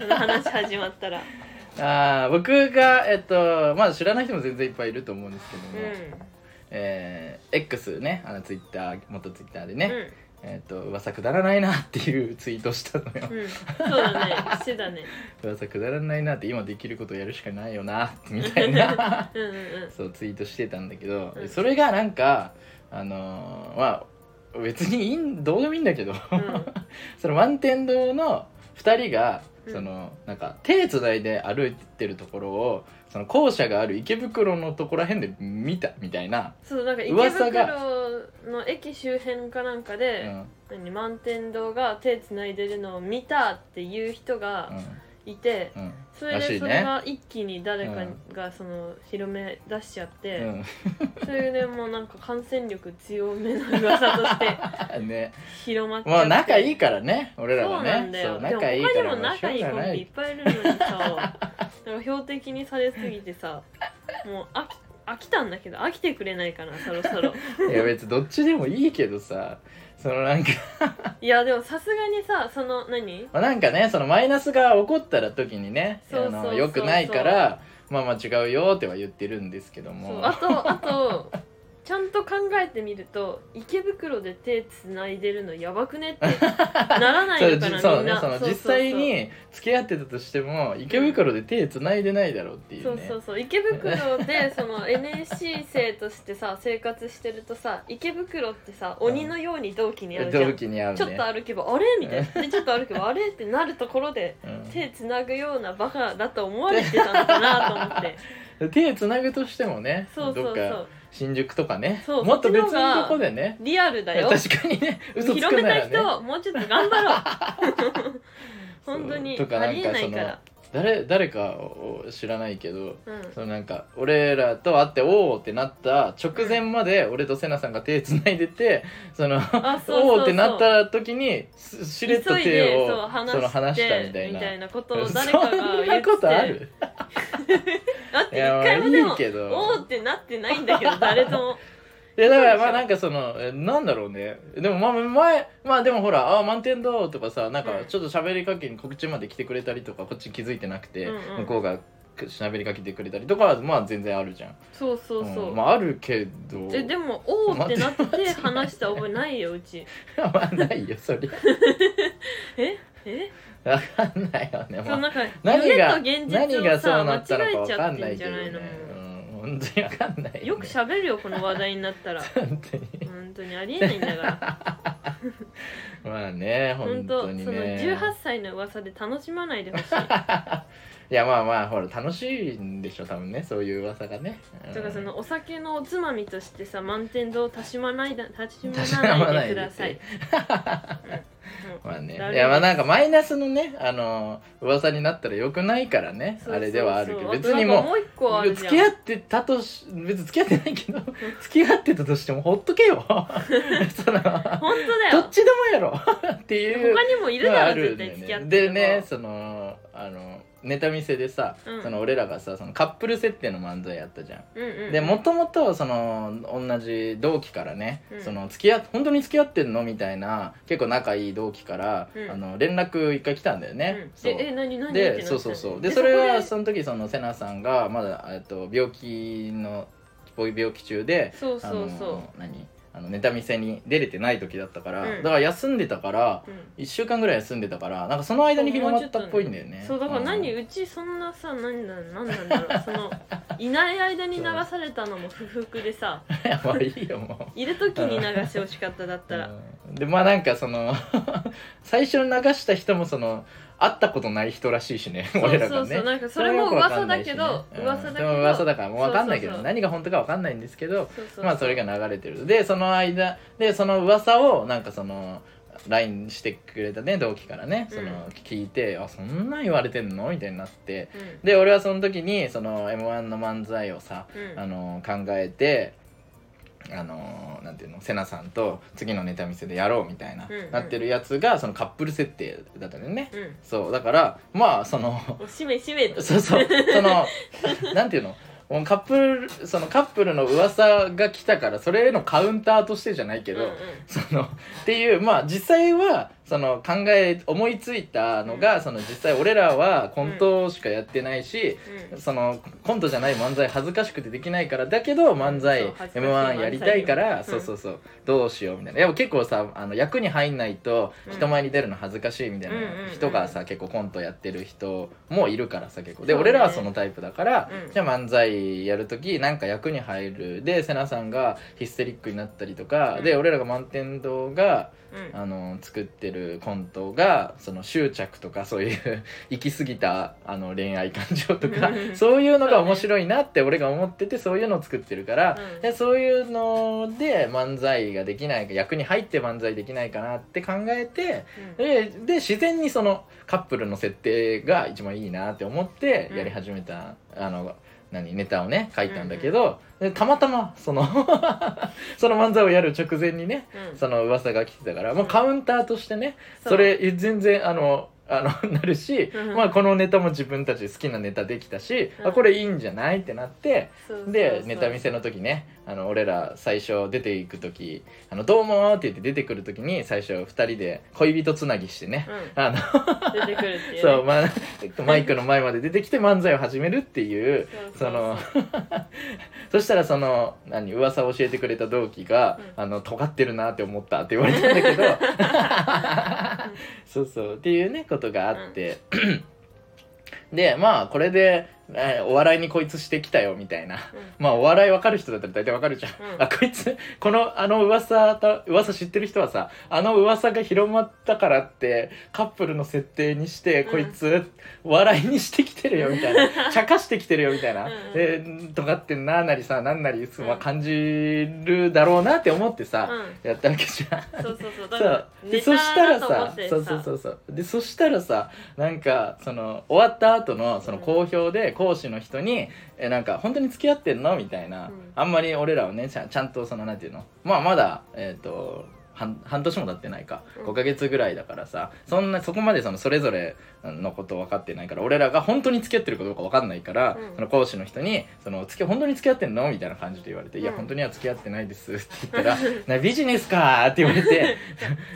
その話始まったら。あー僕がえっとまだ知らない人も全然いっぱいいると思うんですけども、うえー X ねあのツイッター元ツイッターでね、んうんえっと噂くだらないなっていうツイートしたのよ、うん。そうだね。してたね。噂くだらないなって今できることをやるしかないよなみたいな。そうツイートしてたんだけど、うん。それがなんかあのーまあ別にいいんどうでもいいんだけど、うん。その満天堂の2人がうん。その、なんか手つないで歩いてるところをその校舎がある池袋のところらへんで見たみたいな、そうなんか池噂が。袋の駅周辺かなんかうで、ん。何満天堂が手つないでるのを見たっていう人がいて、うん。うんそれらしいね。でそれが一気に誰かうがその広め出しちゃって、うん。それでもうなんか感染力強めの噂として ね。広まっちゃって。まあ仲いいからね俺らそうがなんだよ。ねそう仲いいからでも他にも仲いいコンビいっぱいいるのにさなんか標的にされすぎてさもう飽き飽きたんだけど飽きてくれないかなそろそろ。いや別にどっちでもいいけどさそのなんかいやでもさすがにさその何？まあなんかねそのマイナスが起こったら時にねそうそうそうそう。よくないからまあまあ違うよっては言ってるんですけども。あとあとちゃんと考えてみると池袋で手つないでるのやばくねってならないそうのかな。じ そうみんな実際に付き合ってたとしても池袋で手繋いでないだろうっていそううね。そうそう池袋でその NSC 生としてさ生活してるとさ池袋ってさ鬼のように同期にあるじゃん、同期にね。ちょっと歩けばあれ？みたいな。でちょっと歩けばあれ？ってなるところでうん。手つなぐようなバカだと思われてたのかなと思って。手つなぐとしてもねそうそうそどっかう新宿とかね。そうもっと別のとこでね。リアルだよ。確かにね。嘘つ広めたくならね人もうちょっと頑張ろう。本当に。そうとかなんかありえないから誰誰かを知らないけどうん。そのなんか俺らと会っておおってなった直前まで俺とセナさんが手つないでてそのあそうそうそう。おおってなった時にすしれっと急い手をでそう話その話したみたいな。ことを 誰かがそんな言ってことある？だって一いや回もでもいいけど。おおってなってないんだけど誰ともいやだからまあなんかそのえなんだろうね。でもまあ前まあでもほら「あ満点だ」とかさなんかうん。ちょっと喋りかけに告知まで来てくれたりとかこっち気づいてなくて、うんうん。向こうが喋りかけてくれたりとかはまあ全然あるじゃん。そうそうそう、ん。まああるけど。えでもおおってなって話した覚えないようち。まあないよそり え？え？ゃわかんないよね。もうそうなんか何が夢と現何がそうなったのか違えちゃっわかんなてんじゃないの？本当にわかんないね。よく喋るよこの話題になったら。本当に。本当にありえないんだから。まあね本本当その当にね18歳の噂で楽しまないでほしい。いやまあまあほら楽しいんでしょ多分ねそういう噂がね、うん。らそのお酒のおつまみとしてさ満天堂をたしまないだたしまなないでください、まあね。いやまあなんかマイナスのねあの噂になったらよくないからねあれではあるけど別にもう付き合ってたとし別に付き合ってないけど 付き合ってたとしてもほっとけよ。その本当だよ。どっちでもやろ。っていう他にもいるだろ絶あるんだよ対付き合ってねでねそのあのネタ見せでさ、うん。その俺らがさそのカップル設定の漫才やったじゃん。うんうんうん。でもともとその同じ同期からね、うん。その付き合本当に付き合ってんのみたいな結構仲いい同期から、うん。あの連絡一回来たんだよね、うん。そう。ええ何何でそうそうそう。ででそれはそその時そのセナさんがまだえっと病気の病気中でそうそうそう。何？あのネタ見せに出れてない時だったから、うん。だから休んでたからうん。1週間ぐらい休んでたからなんかその間に広まったっぽいんだよねそうだから何、うちそんなさ何なん何なんだろう。そのいない間に流されたのも不服でさ。まあいいよもう。いる時に流してほしかっただったら。うん。でまあなんかその 最初に流した人もその会ったことない人らしいしね俺らがね。そうそうなんかそれも噂だけど噂だけど。うん噂だからもう分かんないけど何が本当か分かんないんですけどまあそれが流れてる。でその間でその噂をなんかその LINE してくれたね同期からねそのうん聞いて、あそんなん言われてんの？みたいになって。うん。で俺はその時にその m 1の漫才をさうん。あの考えてあのなんていうの？セナさんと次のネタ見せでやろうみたいな、うんうん。なってるやつがそのカップル設定だったね、うん。そうだからまあそのおしめしめと。そうそう。そのなんていうの？カップルそのカップルの噂が来たからそれへのカウンターとしてじゃないけど、うんうん。そのっていうまあ実際はその考え思いついたのが、その実際俺らはコントしかやってないし、うん。そのコントじゃない漫才恥ずかしくてできないからだけど漫才そう恥ずかしい m 1やりたいから、そうそうそう。どうしようみたいな。でも結構さあの役に入んないとうん。人前に出るの恥ずかしいみたいなうんうんうん。人がさ結構コントやってる人もいるからさ結構。で、俺らはそのタイプだから、うん。じゃあ漫才やる時なんか役に入る。でセナさんがヒステリックになったりとか、うん。で俺らが満天堂がうん。あの作ってるコントがその執着とかそういう行き過ぎたあの恋愛感情とかうん。そういうのが面白いなって俺が思っててそういうのを作ってるから、うん。でそういうので漫才ができないか役に入って漫才できないかなって考えてでで自然にそのカップルの設定が一番いいなって思ってやり始めた、あの何ネタをね書いたんだけど、でたまたまその その漫才をやる直前にねうん。うんその噂が来てたからもうカウンターとしてねそう。それ全然あのあの なるし、うんまあ、このネタも自分たち好きなネタできたし、うん。あこれいいんじゃない？ってなってそうそうそう。でネタ見せの時ねあの俺ら最初出ていく時「あのどうも」って言って出てくる時に最初2人で恋人つなぎしてね、うん。あの出てくるっていうね。そう、まあ、マイクの前まで出てきて漫才を始めるっていうその そしたらその何噂を教えてくれた同期が「うあの尖ってるなって思った」って言われたんだけど。そうそう。っていうねことがあって、でまあこれで、えーお笑いにこいつしてきたよみたいな。まあお笑い分かる人だったら大体分かるじゃん、うん。あこいつこのあの噂と噂知ってる人はさあの噂が広まったからってカップルの設定にして、うん。こいつ笑いにしてきてるよみたいな。茶化してきてるよみたいな、うんで尖ってんななりさなんなり、まあ、うん。感じるだろうなって思ってさ、うん。やったわけじゃん。そうそうそう。だそう。でネそしたらさそうそうそうそう。でそしたらさなんかその終わった後のその好評で講師の人に「えなんか本当に付き合ってんの?」みたいな、うん。あんまり俺らはねちゃんちゃんとそのなんていうの？まあまだえっ、と半半年も経ってないか。うん。5ヶ月ぐらいだからさそんなそこまでそのそれぞれのこと分かってないから俺らが本当に付き合ってるかどうか分かんないから、うん。その講師の人にその付き本当に付き合ってんの？みたいな感じで言われて「いやうん本当には付き合ってないです」って言ったら「な ビジネスか」って言われて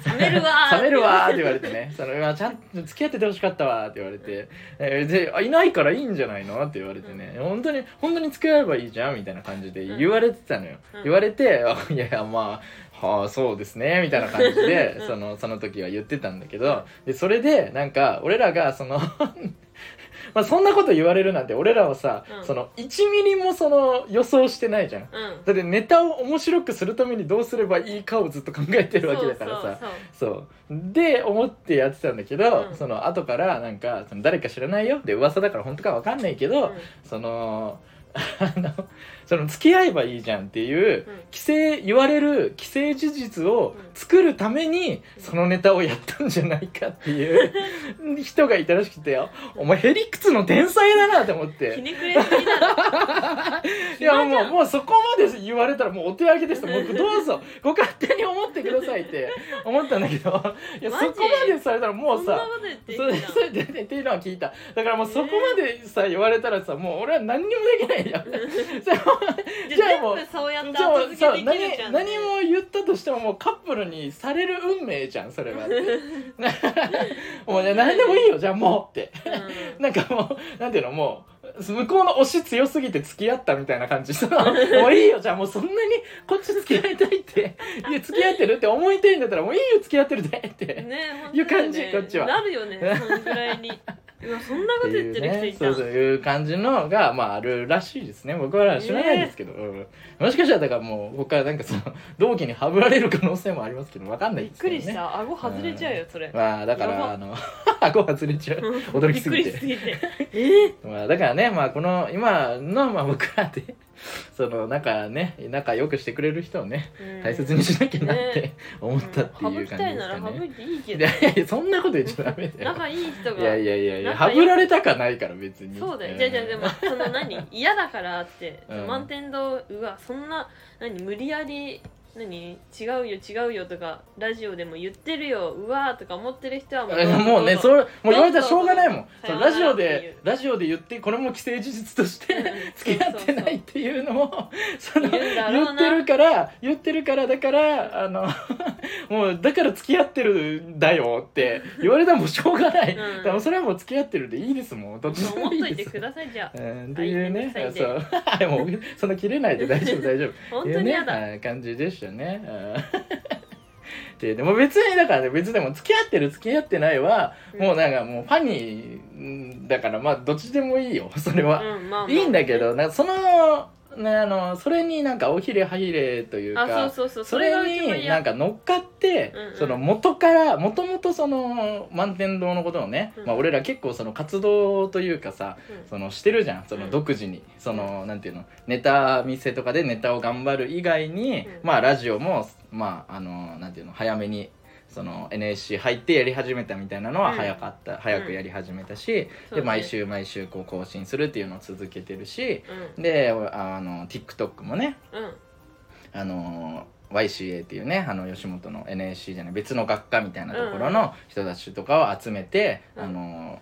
冷めるわー冷めるわーって言われてね、そのまあちゃんと付き合っててほしかったわーって言われて、えーであいないからいいんじゃないの？って言われてね、本当に本当に付き合えばいいじゃん？みたいな感じで言われてたのよ。うん。言われて、あいやいやまあはあそうですねみたいな感じでうん。そのその時は言ってたんだけどでそれでなんか俺らがその まあそんなこと言われるなんて俺らはさ、うん。その1ミリもその予想してないじゃん。うん。だってネタを面白くするためにどうすればいいかをずっと考えてるわけだからさ。そうそうそう。で思ってやってたんだけど、うん。その後からなんかその誰か知らないよで噂だから本当かわかんないけど、そうその あのその付き合えばいいじゃんっていううん。既成言われる既成事実を作るためにそのネタをやったんじゃないかっていう 人がいたらしくてお前ヘリクツの天才だなって思っひて。いやもうん。もうそこまで言われたらもうお手上げです。もうどうぞ。ご勝手に思ってくださいって思ったんだけど。いやそこまでされたらもうさそれそれでっていうのは聞いた。だからもうそこまでさ言われたらさもう俺は何にもできないじゃんじ ゃじゃあもう全部そうやって後付さけできるじゃん何何も言ったとしてももうカップルにされる運命じゃんそれは。もうね何でもいいよじゃあもうって。うん。なんかもうなんていうのもう向こうの推し強すぎて付き合ったみたいな感じ。さ もういいよじゃあもうそんなにこっち付き合いたいっていや付き合ってるって思いたいんだったらもういいよ付き合ってるでってねいう感じこっちは。なるよねそんぐらいにうわそんなこと言ってる人いたそうそういう感じのがまああるらしいですね。僕は知らないですけど、うん。もしかしたらだからもう他なんかその同期にはぶられる可能性もありますけどわかんないびっですけどねくりした。顎外れちゃうよそれ。まあだからあの 顎外れちゃう。驚きすぎて。びっくりしすぎて。え まあだからねまあこの今のまあ僕らで その仲ね仲良くしてくれる人をねー大切にしなきゃなってね。思ったってうんいう感じですかね。いやいやそんなこと言っちゃダメだよ。仲いい人がいやいやいやいや仲良くはぶられたかないから別にそうだよ、んじゃあじゃあでもその何？嫌だからって、うん。満天堂うわそんな何？無理やり何？違うよ違うよとかラジオでも言ってるようわーとか思ってる人はもうえもうねどそれもう言われたらしょうがないもん。ラジオでラジオで言ってこれも既成事実としてうん 付き合ってないっていうのをその言ってるから言ってるからだからあの もうだから付き合ってるんだよって言われたらもうしょうがない、うん。だからそれはもう付き合ってるでいいですもん。どっちで思っといてもいいですくださいじゃあ。うんっていうね。そう。もうそんな切れないで大丈夫大丈夫。本当に嫌だ、ね。はい感じでしたね。うん。ででも別にだからね別でも付き合ってる付き合ってないは、うん。もうなんかもうファニーだからまあどっちでもいいよそれは、うんまあまあいいんだけどなんかそのねあのそれになんかおひれはひれというかあそれになんか乗っかって、うんうん。その元からもともとその満天堂のことをね、うん。まあ、俺ら結構その活動というかさうん。そのしてるじゃんそのうん独自に、そのなんていうのネタ見せとかでネタを頑張る以外に、うん。まあラジオもまああのなんていうの早めにその NSC 入ってやり始めたみたいなのはうん。早かった、早くやり始めたし、そうね。で毎週毎週こう更新するっていうのを続けてるしうん。であの TikTok もねうん。あの YCA っていうねあの吉本の NSC じゃない別の学科みたいなところの人たちとかを集めて、うん。あの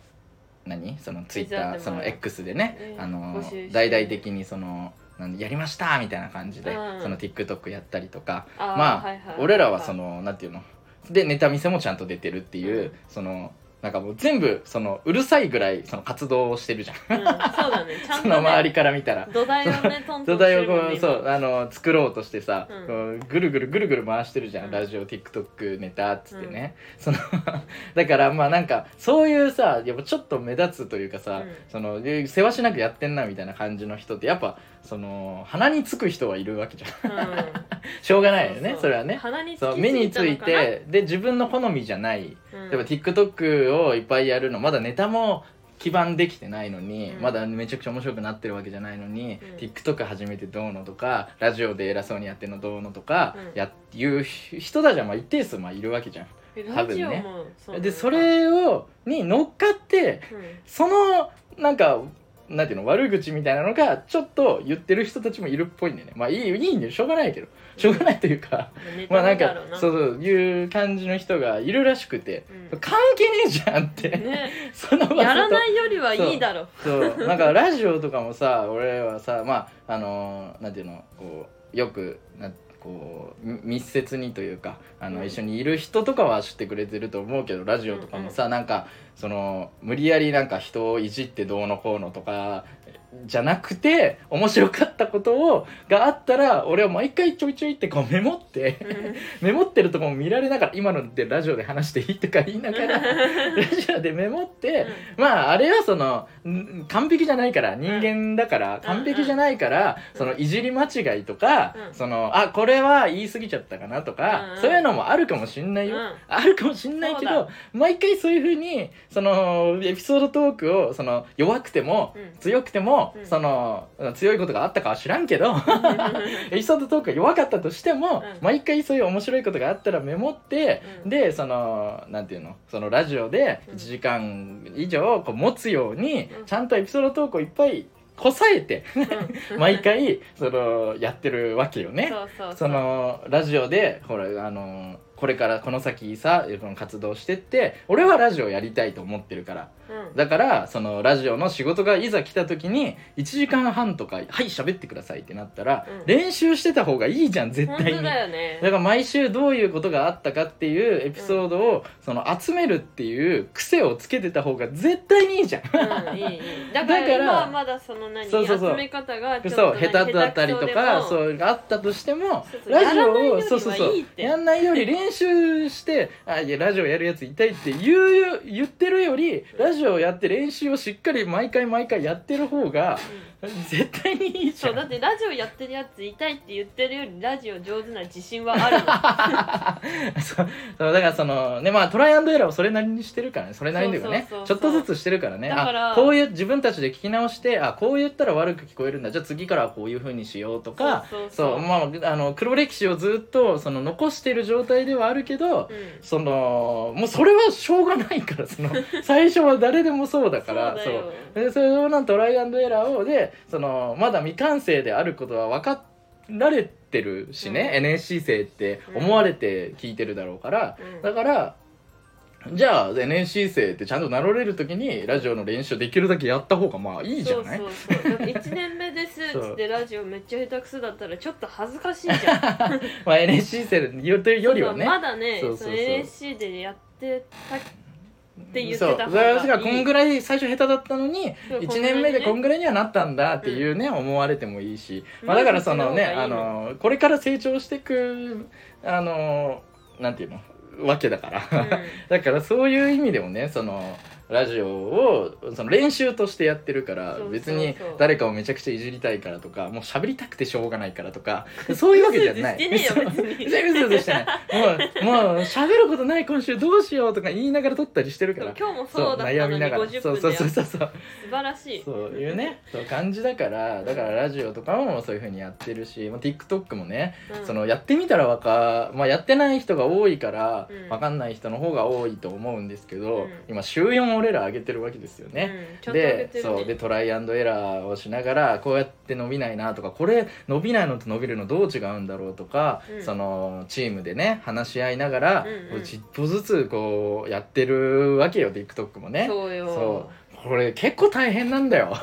何？その Twitter うその X でね、ねあの大々的にそのやりましたみたいな感じで、うん。その TikTok やったりとか。まあ、俺らはそのなんていうの？でネタ見せもちゃんと出てるっていう、うん。そのなんかもう全部そのうるさいぐらいその活動をしてるじゃん、うん、そうだね。ちゃんと、ね、その周りから見たら。土台をねトントン土台をこうそうあの作ろうとしてさ、うん。こうぐるぐるぐるぐる回してるじゃん、うん。ラジオ TikTok ネタっつってね、その だからまあなんかそういうさやっぱちょっと目立つというかさ、うん。そので世話しなくやってんなみたいな感じの人ってやっぱその鼻につく人はいるわけじゃん。しょうがないよねそれはね。鼻にそう目についてで自分の好みじゃない。うん。例えば TikTok をいっぱいやるの。まだネタも基盤できてないのに、うん。まだめちゃくちゃ面白くなってるわけじゃないのに、うん。TikTok 始めてどうのとかラジオで偉そうにやってるのどうのとか、うん。やいう人たちはまあ一定数まあいるわけじゃん。ラジオもそうでそれをに乗っかってうん。そのなんかなんていうの悪口みたいなのがちょっと言ってる人たちもいるっぽいんだよね。まあいいいいんだよ。しょうがないけど。しょうがないというか、ネまあなんかそうそういう感じの人がいるらしくて、うん。関係ねえじゃんって、ね。その場やらないよりはいいだろ。そう。なんかラジオとかもさ俺はさまああのなんていうのこうよくなこうみ密接にというかあの、うん。一緒にいる人とかは知ってくれてると思うけどラジオとかもさ、なんかその無理やりなんか人をいじってどうのこうのとかじゃなくて面白かったことをがあったら俺は毎回ちょいちょいってこうメモってメモってるとこも見られながら今のでラジオで話していいとか言いながらラジオでメモって、まああれはそのん完璧じゃないから人間だから完璧じゃないから、うん。そのいじり間違いとか、うん。そのあこれは言い過ぎちゃったかなとか、うん。そういうのもあるかもしんないよ、うん。あるかもしんないけど毎回そういうふうにそのエピソードトークをその弱くても、うん。強くても、うん。その強いことがあったかは知らんけどエピソードトークが弱かったとしても、うん。毎回そういう面白いことがあったらメモって、うん。でそのなんていうの？そのラジオでうん。1時間以上こう持つように、うん。ちゃんとエピソードトークをいっぱいこさえてうん。毎回そのやってるわけよね。そのラジオでほらあのこれからこの先さ活動してって俺はラジオやりたいと思ってるからうん。だからそのラジオの仕事がいざ来た時に1時間半とか「はい喋ってください」ってなったら、うん。練習してた方がいいじゃん絶対に。だよね。だから毎週どういうことがあったかっていうエピソードをその集めるっていう癖をつけてた方が絶対にいいじゃん。うんいいいい。だから今はまだその何そうそうそう。集め方がちょっと下手だったりとかそうあったとしてもラジオをそうそうそう。やんないより練習してあいやラジオやるやついたいって言う言ってるよりラジオやって練習をしっかり毎回毎回やってる方が 絶対にいいじゃそうんだってラジオやってるやついたいって言ってるよりラジオ上手な自信はあるの。そうそうだからそのねまあトライアンドエラーをそれなりにしてるからね。それなりにというかね。そうそうちょそう。そうっとずつしてるからね。だからあこういう自分たちで聞き直してあこう言ったら悪く聞こえるんだ。じゃあ次からはこういうふうにしようとかそうそうそう。まああの黒歴史をずっとその残してる状態ではあるけど、うん。そのもうそれはしょうがないからその最初は誰でもそうだからそうだよ。でそれをなんトライアンドエラーをでそのまだ未完成であることは分かられてるしね、うん。NSC 生って思われて聞いてるだろうから、うん。だからじゃあ NSC 生ってちゃんと名乗れる時にラジオの練習できるだけやった方がまあいいじゃない？そうそうそう。だって1年目ですっつってラジオめっちゃ下手くそだったらちょっと恥ずかしいじゃん。まあ NSC 生というよりはね。まだねそうそうそう。NSC でやってたって言ってそう。た方がいい。私がこんぐらい最初下手だったのにそう1年目でこんぐぐらいにはなったんだっていうね、思われてもいいし、まあ、だからそのねあのこれから成長していくあのなんていうの？わけだから、だからそういう意味でもねそのラジオをその練習としてやってるから別に誰かをめちゃくちゃいじりたいからとかもう喋りたくてしょうがないからとか そういうわけじゃない。ううそう。そうしてない。もうもう喋ることない今週どうしようとか言いながら撮ったりしてるから。今日もそうだったのに50そうそうそうそうそう。素晴らしい。そういうねそう感じだからだからラジオとかもそういう風にやってるし、まあ、TikTok もね、うん。そのやってみたらわか、まあ、やってない人が多いから、うん。わかんない人の方が多いと思うんですけど、うん。今週4俺ら上げてるわけですよね。うんでそうでトライアンドエラーをしながらこうやって伸びないなとかこれ伸びないのと伸びるのどう違うんだろうとか、うん。そのチームでね話し合いながら、うんうん。歩ずつこうやってるわけよ TikTok もね。そうこれ結構大変なんだよ。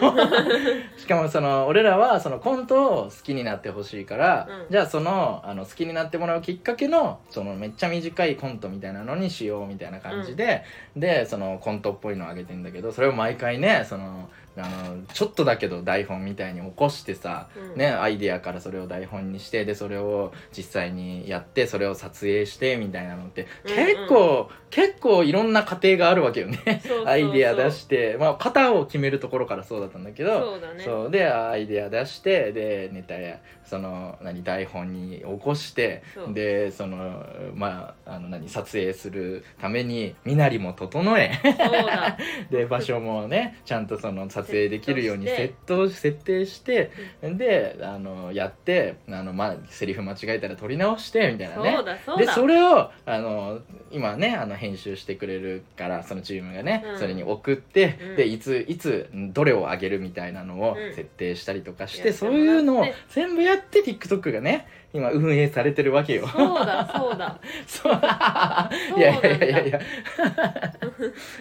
しかもその俺らはそのコントを好きになってほしいから、うん。じゃあそのあの好きになってもらうきっかけのそのめっちゃ短いコントみたいなのにしようみたいな感じで、でそのコントっぽいのをあげてんだけどそれを毎回ねそのあのちょっとだけど台本みたいに起こしてさ、うん。ね、アイデアからそれを台本にしてでそれを実際にやってそれを撮影してみたいなのってうんうん。結構、結構いろんな過程があるわけよね。アイデア出して、まあ、型を決めるところからそうだったんだけどそうだね。でアイデア出してでネタやその何台本に起こしてでそのまああの何撮影するために身なりも整え。で場所もねちゃんとその撮影できるようにセ設定設定してであのやってあの、まあ、セリフ間違えたら撮り直してみたいなね。でだそれをあの今ねあの編集してくれるからそのチームがね、うん。それに送って、うん。でいついつんどれを上げるみたいなのをうん。設定したりとかして、やって。そういうのを全部やって TikTok がね今運営されてるわけよ。そうだそうだ。そう。いやいやいやいや。いや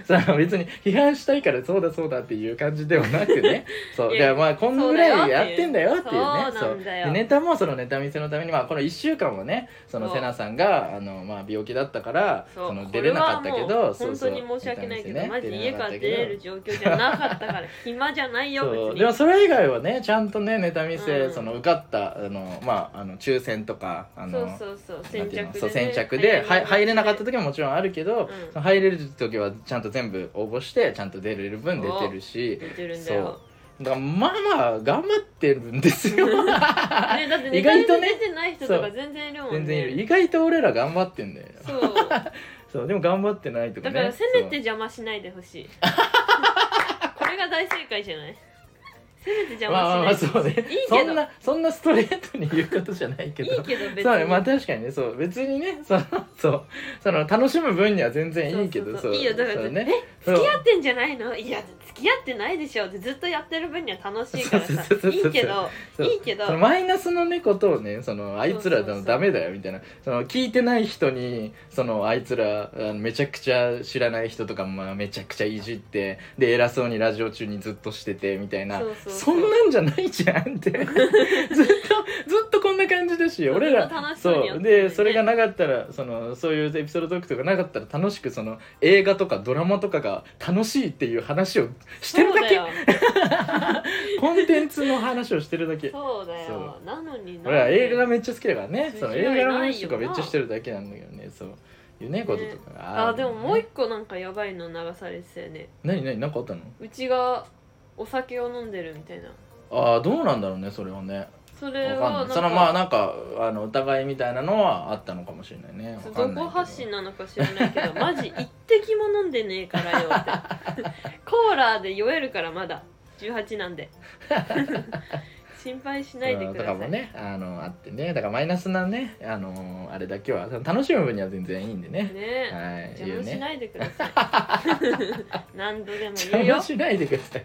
さあ別に批判したいからそうだそうだっていう感じではなくね。そう。いやでまあこんぐらいやってんだよっていうね。そうでネタもそのネタ見せのためにまあこの1週間はねそのセナさんがあの、まあ、病気だったからその出れなかったけど本当に申し訳ないけど、マジ家から出れる状況じゃなかったから暇じゃないよ別に。でもそれ以外はねちゃんとねネタ見せ、うん。その受かったあのまああの抽選とかあのそうそうそう先着で、そう先着では入れなかった時ももちろんあるけど、うん。入れる時はちゃんと全部応募してちゃんと出れる分出てるし出てるんだよ。だからまあまあ頑張ってるんですよ。ね、だって意外とね出てない人とか全然いるもんね。全然いる。意外と俺ら頑張ってんだよ。そう。そう。でも頑張ってないとかね。だからせめて邪魔しないでほしい。これが大正解じゃない？せめて邪そうまあまあま魔しないあそうね。いいけど。そんなそんなストレートに言うことじゃないけど。いいけど別に。そうねまあ確かにね。そう別にねそのそう。その楽しむ分には全然いいけどそうそうそう。いいよ。だからそうね。え付き合ってんじゃないの？いや付き合ってないでしょってずっとやってる分には楽しいからさ。いいけどいいけど。マイナスのねことをねそのあいつらダメだよみたいな。その聞いてない人にそのあいつらめちゃくちゃ知らない人とかもまあめちゃくちゃいじってで偉そうにラジオ中にずっとしててみたいな。そうそうそう。んなんじゃないじゃんって。ずっとずっとこんな感じだし俺ら。そう。でそれがなかったらそのそういうエピソードトークとかなかったら楽しくその映画とかドラマとかが楽しいっていう話をしてるだけ？コンテンツの話をしてるだけ。そうだそよなのに俺は映画がめめっちゃ好きだからね。その映画の話とかめっちゃしてるだけなんだけどね。そう。いうねこととかがるあでももう一個なんかやばいの流されてたよね。何何何かあったの？うちがお酒を飲んでるみたいな。ああどうなんだろうねそれはねそれはそのまあなんかあの疑いみたいなのはあったのかもしれないね。ど。こ発信なのか知らないけどマジ一滴も飲んでねえからよ。っ てコーラで酔えるからまだ。18なんで心配しないでうんください。とかもねあのあってね。だからマイナスなねあのあれだけは楽しむ分には全然いいんでね。ね。はい邪魔しいないでください。何度でも邪魔しないでください。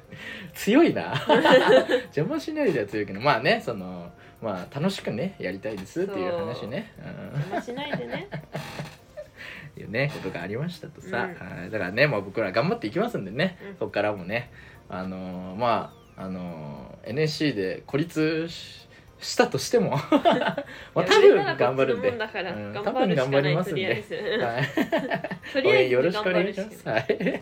強いな。邪魔しないでは強いけどまあねそのまあ楽しくねやりたいですっていう話ね。邪魔しないでね。う んいうねことがありましたとさ、うん。はい。だからねもう僕ら頑張っていきますんでね、うん。ここからもねあのーまああのー NSC で孤立ししたとしても。まあ多分頑張るんで。うん。多分頑張りますんで。はい。とりあえず よろしくお願いします。はい。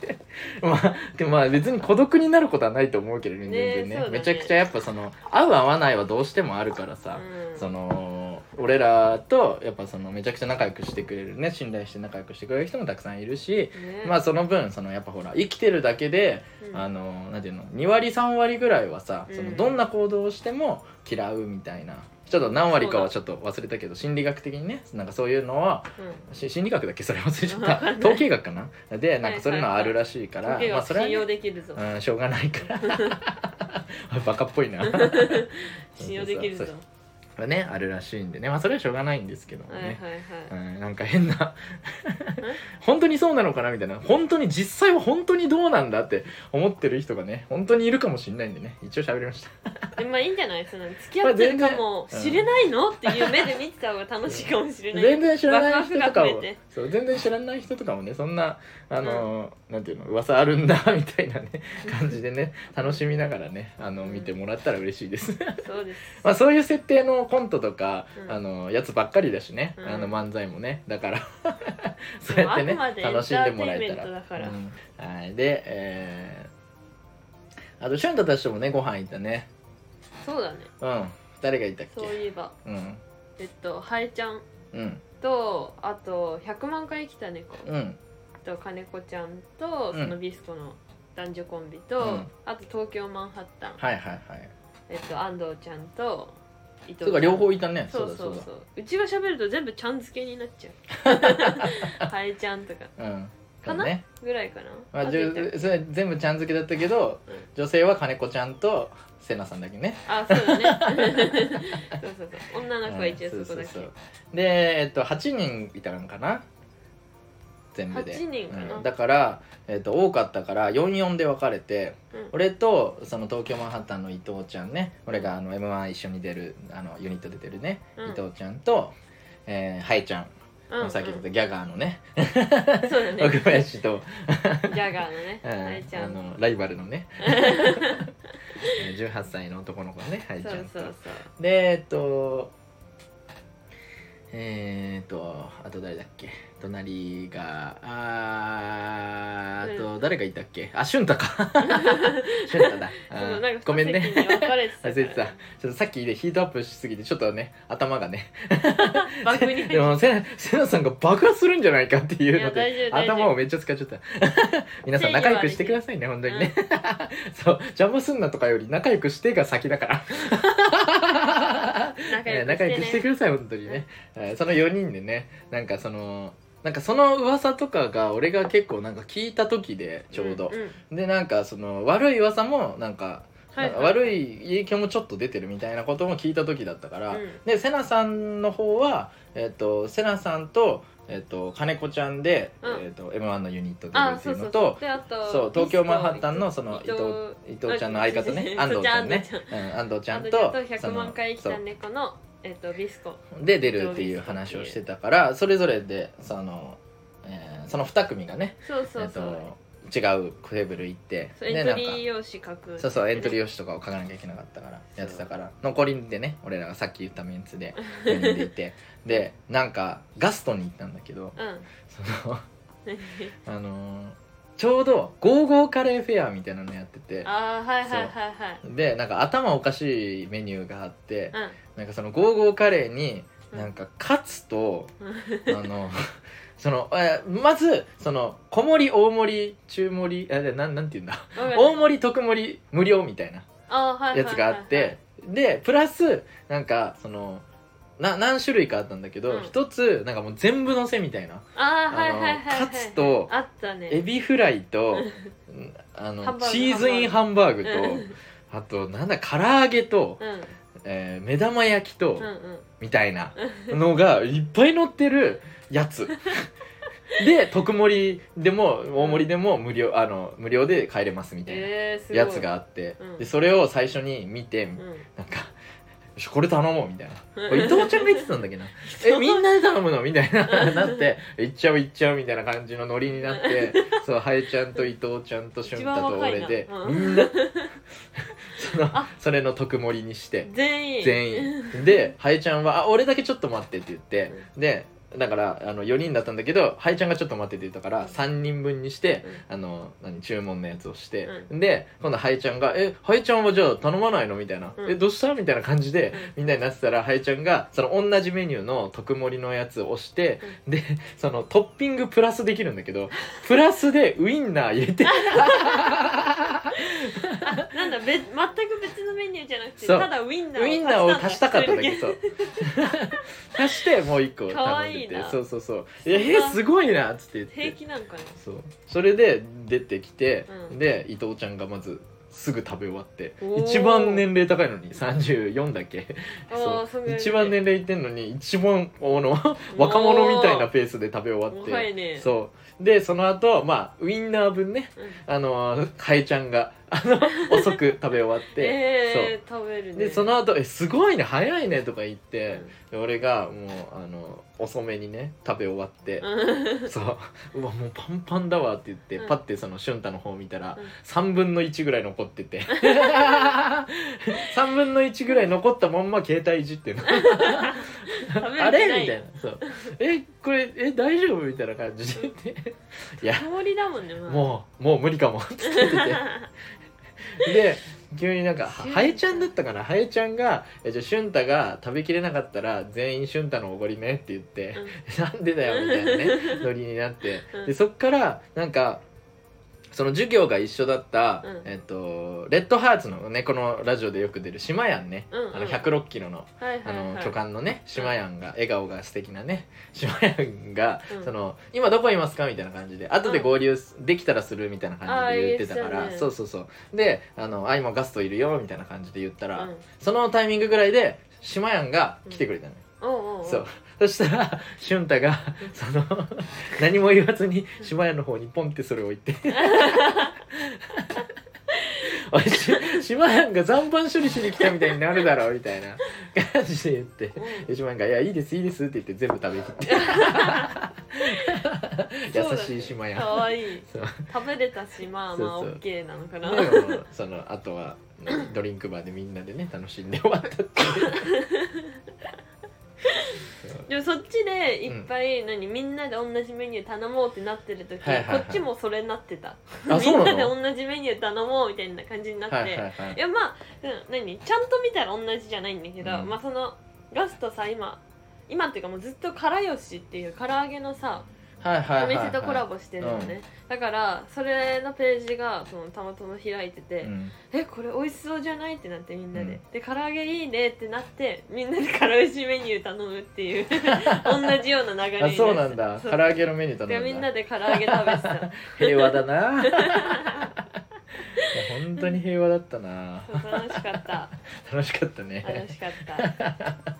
まあ、でもまあ別に孤独になることはないと思うけどね、ね全然ね。ね。めちゃくちゃやっぱその、合う合わないはどうしてもあるからさ、うん。その、俺らとやっぱそのめちゃくちゃ仲良くしてくれるね、信頼して仲良くしてくれる人もたくさんいるし、ね。まあその分、そのやっぱほら、生きてるだけで、うん。あの、なんていうの、2割3割ぐらいはさ、そうん。のどんな行動をしても嫌うみたいな。ちょっと何割かはちょっと忘れたけど心理学的にねなんかそういうのはうん。し心理学だっけ？それ忘れちゃった。統計学かな？でなんかそういうのはあるらしいから、まあそれは、は信用ねできるぞ。うん、しょうがないから。バカっぽいな。信用できるぞそうそうそれねあるらしいんでね。まあそれはしょうがないんですけどもはいはいね、はい。うん、なんか変な。本当にそうなのかな？みたいな。本当に実際は本当にどうなんだって思ってる人がね本当にいるかもしれないんでね。一応喋りました。でまあいいんじゃない？その付き合ってるかも知れないの？っていう目で見てた方が楽しいかもしれない。全然知らない人とかワクワクもが増えて。そう全然知らない人とかもねそんなあの、なんていうの噂あるんだみたいなね感じでね楽しみながらねあの見てもらったら嬉しいです。そうです。まあそういう設定のコントとか、うん。あのやつばっかりだしね、うん。あの漫才もねだから。そうやってね楽しんでもらえたら。ントだから。うんはい。でえー、あと俊太たちともねご飯行ったね。そうだね。うん。誰がいたっけ？そういえば。うん。えっとハエちゃんうん。とあと100万回来た猫。うんと金子ちゃんとうん。そのビスコの男女コンビと、うん。あと東京マンハッタン、はいはいはい。えっと安藤ちゃんと伊藤そうか両方いたね。そうだそう。そううちが喋ると全部ちゃん付けになっちゃう。ハエちゃんとか。だうん。かな？ぐらいかな、まあ、じゅそれ全部ちゃん付けだったけど、うん。女性は金子ちゃんとせなさんだけね。あそうだね。そうそうそう。女の子は一応そこだけ、うんそうそうそう。でえっと8人いたのかな？全部で。8人かな。うん。だから、えっと多かったから44で分かれてうん。俺とその東京マンハッタンの伊藤ちゃんね。俺があの m 1一緒に出るあのユニット出てるね、うん。伊藤ちゃんと、えー、ハイちゃん、うんさっき言ったギャガーのね。そうだね。奥林と、ジャガーのね。うん。愛ちゃん。あのライバルのね。えー18歳の男の子のねハイちゃんと。そうそうそう。でえっとえー、っとあと誰だっけ？隣があーあと誰がいたっけ？あ俊太か。俊太だ。ごめんね。忘れてた。かちょっとさっきでヒートアップしすぎてちょっとね頭がね。でもせせなさんが爆発するんじゃないかっていうので頭をめっちゃ使っちゃった。皆さん仲良くしてくださいね本当にね、そう邪魔すんなとかより仲良くしてが先だから。仲ね良く仲良くしてください本当にね、はいその4人でねなんかそのなんかその噂とかが俺が結構なんか聞いた時でちょうど、んん。でなんかその悪い噂もなんかはい悪い影響もちょっと出てるみたいなことも聞いた時だったから、うん。でセナさんの方は、えっとセナさんと,、えっと金子ちゃんで、うん。えっと m 1のユニット出るあっていううのとであとそう東京マンハッタンのその伊藤伊藤ちゃんの相方ね。安藤ちゃんね。うん安藤ちゃんとと100その万回来たそう猫のえっとビスコ。で出るっていう話をしてたからそれぞれでその、えーその2組がねそうそうそう、えっと違うテーブル行ってそうエントリー用紙書く。そうそうエントリーー用紙とかを書かなきゃいけなかったからやってたから。残りでね俺らがさっき言ったメンツで4人でいて。でなんかガストに行ったんだけどうん。そのあのーちょうどゴーゴーカレーフェアみたいなのやってて。ああはいはいはいはい。でなんか頭おかしいメニューがあってうんなんかそのゴーゴーカレーにうん。なんかカツとうん。あの そのえまずその小盛り大盛り中盛りあでなんなんて言うんだ？大盛り特盛り無料みたいなやつがあってでプラスなんかそのな何種類かあったんだけどうん。一、つなんかもう全部のせみたいな。あーはいはいはいカツとあったね。エビフライとうん あのチーズインハンバーグとうん。あとなんだ唐揚げと、うんえー目玉焼きと、うんうん。みたいなのがいっぱい乗ってるやつ。で特盛りでも大盛りでも無料あの無料で帰れますみたいなやつがあって、うん。でそれを最初に見て、うん。なんかよしこれ頼もうみたいな、うん。これ伊藤ちゃんが言ってたんだけど えみんなで頼むの？みたいな。なって行っちゃう行っちゃうみたいな感じのノリになってそうハエちゃんと伊藤ちゃんと俊太と俺で、うん。みんな。そのあ。それの特盛りにして。全員。全員。でハエちゃんは「あ俺だけちょっと待って」って言って、でだからあの4人だったんだけどハエちゃんがちょっと待ってって言ったから3人分にして、あの何注文のやつをして、で今度ハエちゃんが「えハエちゃんはじゃあ頼まないの?」みたいな「うん。えどうした?」みたいな感じで、うん。みんなになってたらハエちゃんがその同じメニューの特盛りのやつを押して、でそのトッピングプラスできるんだけどプラスでウインナー入れて。あなんだべ全く別のメニューじゃなくてそう。ただウインナーウインナーを足したかっただけそ 足してもう一個かわ頼んで。ていいな。そうそうそう「えー、すごいな」っつって言って。平気なんかな。そう。それで出てきて、うん。で伊藤ちゃんがまずすぐ食べ終わって。おー。一番年齢高いのに34だっけ？あ そう。ーそんぐらい一番年齢いってんのに一番あの 若者みたいなペースで食べ終わって。ね。そう。でその後まあウインナー分ね。うん。あのハエちゃんがあの遅く食べ終わって、えー、食べるね。でその後えすごいね早いね」とか言って、うん。で俺がもうあの遅めにね食べ終わって、うん。そう。うわもうパンパンだわって言って、うん。パッてその俊太の方見たら、うん。3分の1ぐらい残ってて。3分の1ぐらい残ったまんま携帯いじってあれ？みたいな。そう。えこれえ大丈夫？みたいな感じでいや香りだもんね、まあ、もうもう無理かも。って言ってて で急になんかハエちゃんだったかな？ハエちゃんが「えじゃあ俊太が食べきれなかったら全員俊太のおごりね」って言って「なんでだよ」みたいなね ノリになって。うん。でそっからなんかその授業が一緒だった、うん。えっと、レッドハーツのねこのラジオでよく出る島やんね、うんうん。あの106キロのはいはいあのはい巨漢のね島やんが笑顔が素敵なね島やんが、うん。その今どこいますかみたいな感じで後で合流すできたらするみたいな感じで言ってたから、ね。そうそうそう。であのあ今ガストいるよみたいな感じで言ったら、うん。そのタイミングぐらいで島やんが来てくれたのよ、そうそしたら俊太がその何も言わずに島屋の方にポンってそれを置いて。おいし島屋が残飯処理しに来たみたいになるだろうみたいな。感じで言って。で島屋が「いやいいですいいです」って言って全部食べきって。優しい島屋。かわいい。食べれたしまあまあ OK なのかな。そのあとは何ドリンクバーでみんなでね楽しんで終わったっていう でもそっちでいっぱい、何みんなで同じメニュー頼もうってなってる時、はいはいはい。こっちもそれになってた。あそうなの？みんなで同じメニュー頼もうみたいな感じになって、はいはいはい。いやまあ、うん、何ちゃんと見たら同じじゃないんだけど、うん。まあそのガストさ今今っていうかもうずっとからよしっていう唐揚げのさはいはいおはいはい。店とコラボしてるのね、だからそれのページがそのたまたま開いてて、うん。えこれ美味しそうじゃないってなってみんなで、うん。で唐揚げいいねってなってみんなでからよしメニュー頼むっていう 同じような流れになってあそうなんだ。そう。唐揚げのメニュー頼んだ。でみんなで唐揚げ食べて。た平和だな。いや本当に平和だったな。そう楽しかった。楽しかったね。楽しかった。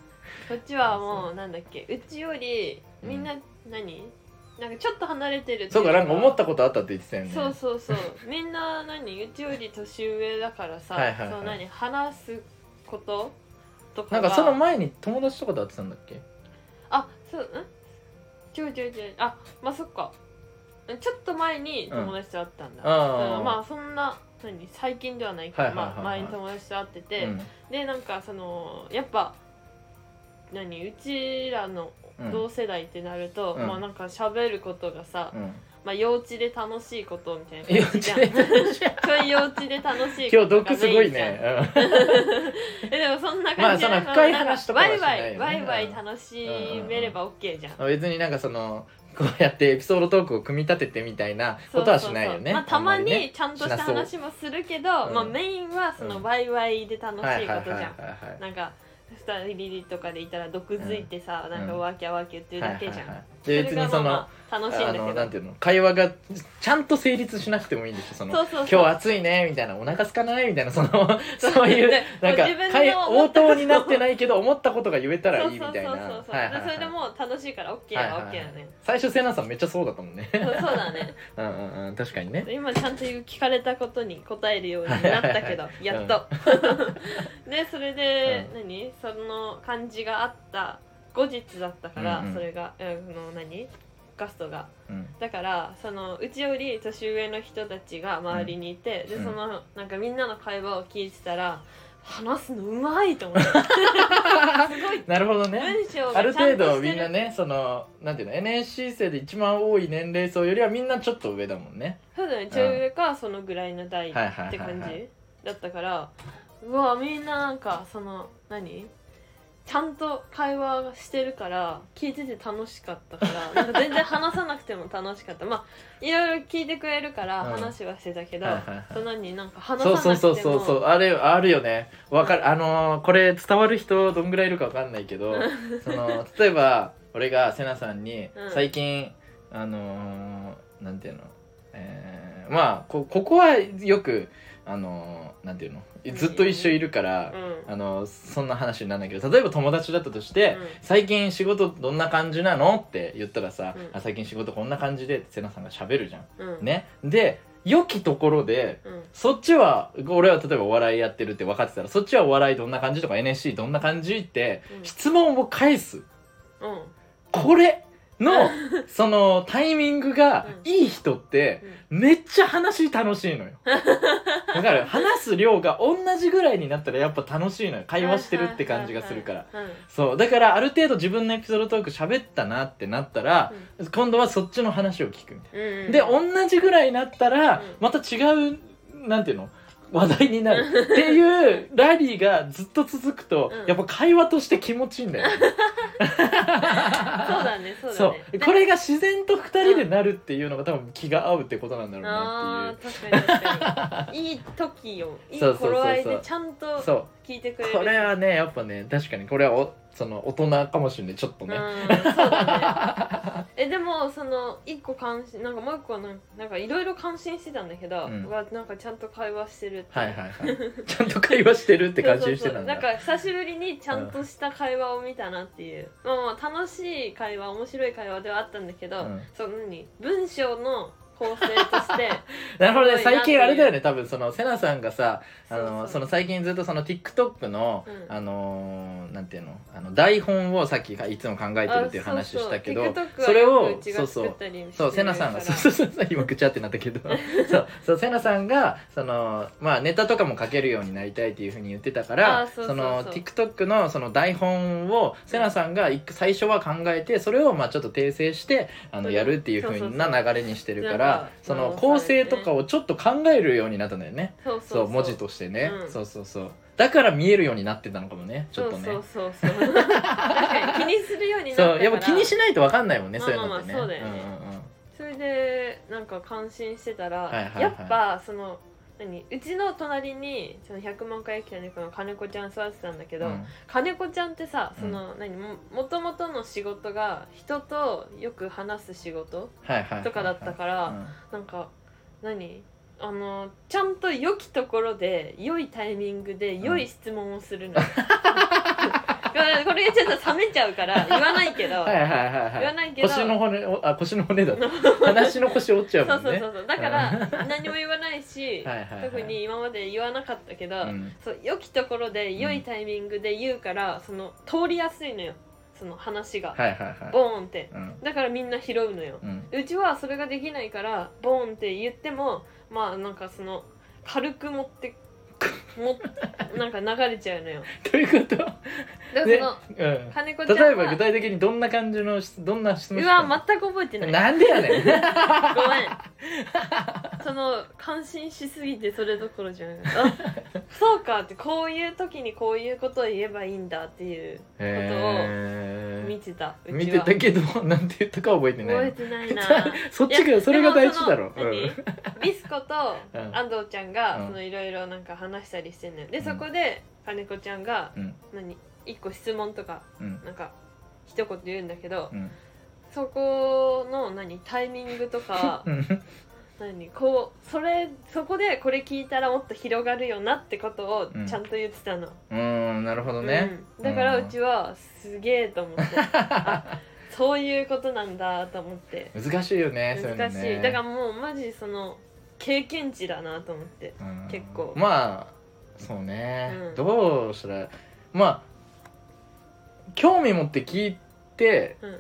こっちはもうなんだっけうちよりみんな何、なんかちょっと離れてるそうかなんか思ったことあったって言ってたよね。そうそうそう。みんな何うちより年上だからさ、はいはいはい。そう何話すこととかなんがかその前に友達とかと会ってたんだっけ？あそうん？ちょいちょいちょいあまあそっか。ちょっと前に友達と会ったんだ、うん。あー。うんまあそんな何最近ではないけど、はいはいはいはい。まあ、前に友達と会ってて、うん。でなんかそのやっぱ何うちらのうん。同世代ってなると、うん。まあなんか喋ることがさ、うん。まあ幼稚で楽しいことみたいな感じじゃんでち幼稚で楽しい今ことが日毒すごいね。えでもそんなまあ感じそんな深い話とかはワイワしないよね。イワイワイ楽しめれば OK じゃん。うん別になんかそのこうやってエピソードトークを組み立ててみたいなことはしないよね。そうそうそうまあ、たまにちゃんとした話もするけど、うん。まあ、メインはそのワイワイで楽しいことじゃん、なんか二人とかでいたら毒づいてさ、ん。なんかワーキャーワーキャー言ってるだけじゃん、はいはいはいで別にその楽しいんだけど。なんていうの会話がちゃんと成立しなくてもいいんでしょその今日暑いねみたいなお腹空かないみたいなその そう。いうでなんか応答になってないけど思ったことが言えたらいいみたいな。それでもう楽しいから OK は OK だね、最初セナさんめっちゃそうだったもんね。そうだね。うんうんうん確かにね。今ちゃんと聞かれたことに答えるようになったけど やっと、でそれで、う何？その感じがあった後日だったから、うんうん。それがあの何？ガストが。うん。だからそのうちより年上の人たちが周りにいて、でうん。そのなんかみんなの会話を聞いてたら話すのうまいと思って。すごい。なるほどね。文章があるちゃんとしてる。程度みんなねそのなんていうの NSC 生で一番多い年齢層よりはみんなちょっと上だもんね。そうだね。ちょい上かそのぐらいの代っはいはいてはいはい感じだったからうわみんななんかその何？ちゃんと会話してるから聞いてて楽しかったから なんか全然話さなくても楽しかった。まあいろいろ聞いてくれるからうん話はしてたけど、はいはいはい。そんなになんか話さなくても。そうそうそうそう。あれあるよね。わかる。あのーこれ伝わる人どんぐらいいるかわかんないけど その例えば俺がセナさんにうん。最近、あのーなんていうの？えーまあこここはよくあのーなんていうの？ずっと一緒いるから、うん。あのそんな話にならないけど例えば友達だったとして、うん。最近仕事どんな感じなの？って言ったらさ、うん。あ最近仕事こんな感じでってセナさんが喋るじゃん。うん。ね、で良きところでうん。そっちは俺は例えばお笑いやってるって分かってたらそっちはお笑いどんな感じとか NSC どんな感じってうん。質問を返す。うん。これのそのタイミングがうん。いい人ってめっちゃ話楽しいのよ。だから話す量が同じぐらいになったらやっぱ楽しいのよ。会話してるって感じがするから。うん。そう。だからある程度自分のエピソードトーク喋ったなってなったら、今度はそっちの話を聞くみたいうんうんな。で同じぐらいになったら、うん。また違うなんていうの？話題になる。っていうラリーがずっと続くと、うん。やっぱ会話として気持ちいいんだよ。そうだねそうだそねうこれが自然と二人でなるっていうのが多分気が合うってことなんだろうなあっていう。ー確かに確かに。いい時よいいそうそうそうそう。頃合いでちゃんとそう。聞いてくれる。これはねやっぱね確かにこれはおその大人かもしれないちょっとね、うんそうだね。えでもその一個関心なんかもう一個なんなんかいろいろ感心してたんだけど、うん。うわなんかちゃんと会話してるってはいはいはい。ちゃんと会話してるって感心してたんだ。そうそうそうなんか久しぶりにちゃんとした会話を見たなっていう、まあまあ楽しい会話面白い会話ではあったんだけど、うん。その何？文章の構成として なるほどね。最近あれだよね。多分そのセナさんがさあのそうそうその最近ずっとその TikTok の、うん。あのーなんていうの？あの台本をさっきいつも考えてるっていう話したけどあそれをよくうちが作ったりしてるそうセナさんが。そうそうそう。今ぐちゃってなったけど。そう。そうセナさんがそのまあネタとかも書けるようになりたいっていうふうに言ってたからあそうそうそう。の TikTok のその台本をセナさんが一最初は考えてそれをまあちょっと訂正してあのうん。やるっていうふうそうそうなそう流れにしてるかなんからそのまあ構成とかをちょっと考えるようになったんだよね。そう文字としてね。うん。そうそうそう。だから見えるようになってたのかもねちょっとね。そうそうそう気にするようになったやっぱ気にしないと分かんないもんねまあそういうのってね。まあまあそうだよね。んうんうん。それでなんか感心してたら、はいはいはい。やっぱその何？うちの隣にその100万回生きた猫の金子ちゃん座ってたんだけど、うん。金子ちゃんってさその、何？ももともとの仕事が人とよく話す仕事とかだったから、うん。なんか何？あのちゃんと良きところで良いタイミングで良い質問をするの、こ れこれちょっと冷めちゃうから言わないけど、はいはいはいはい。言わないけど。腰の骨おあ腰の骨だ。話の腰折っちゃうもんね。そうそうそう。そうだから何も言わないしはいはいはい。特に今まで言わなかったけど、うん。そう良きところで良いタイミングで言うから、その通りやすいのよ。その話が、はいはいはい。ボーンって。うん。だからみんな拾うのよ。うん。うちはそれができないからボーンって言ってもまあなんかその軽く持ってもなんか流れちゃうのよ。どういうこと？だからねその、うん。金子ちゃんは例えば具体的にどんな感じのどんな質問うした？のわ全く覚えてない。なんでやねん。ごめん。その感心しすぎてそれどころじゃなかったあそうかってこういう時にこういうことを言えばいいんだっていうことをへー。見てたうちは。見てたけどなんて言ったか覚えてない。覚えてないな。そっちがそれが大事だろ。でもその何？ビスコとうん安藤ちゃんがうん。そのいろいろなんか話したりしてんのよ。でん。そこで金子ちゃんがうん。何一個質問とかうん。なんか一言言うんだけどうん。そこの何タイミングとかうん。何こうそれそこでこれ聞いたらもっと広がるよなってことをうん。ちゃんと言ってたの、うんなるほどね。うん、だからうちはすげえと思って。あそういうことなんだと思って。難しいよねそういうの難しい、ね。だからもうマジその経験値だなと思って。うん。結構。まあそうね、うん。どうしたらまあ興味持って聞いてうん。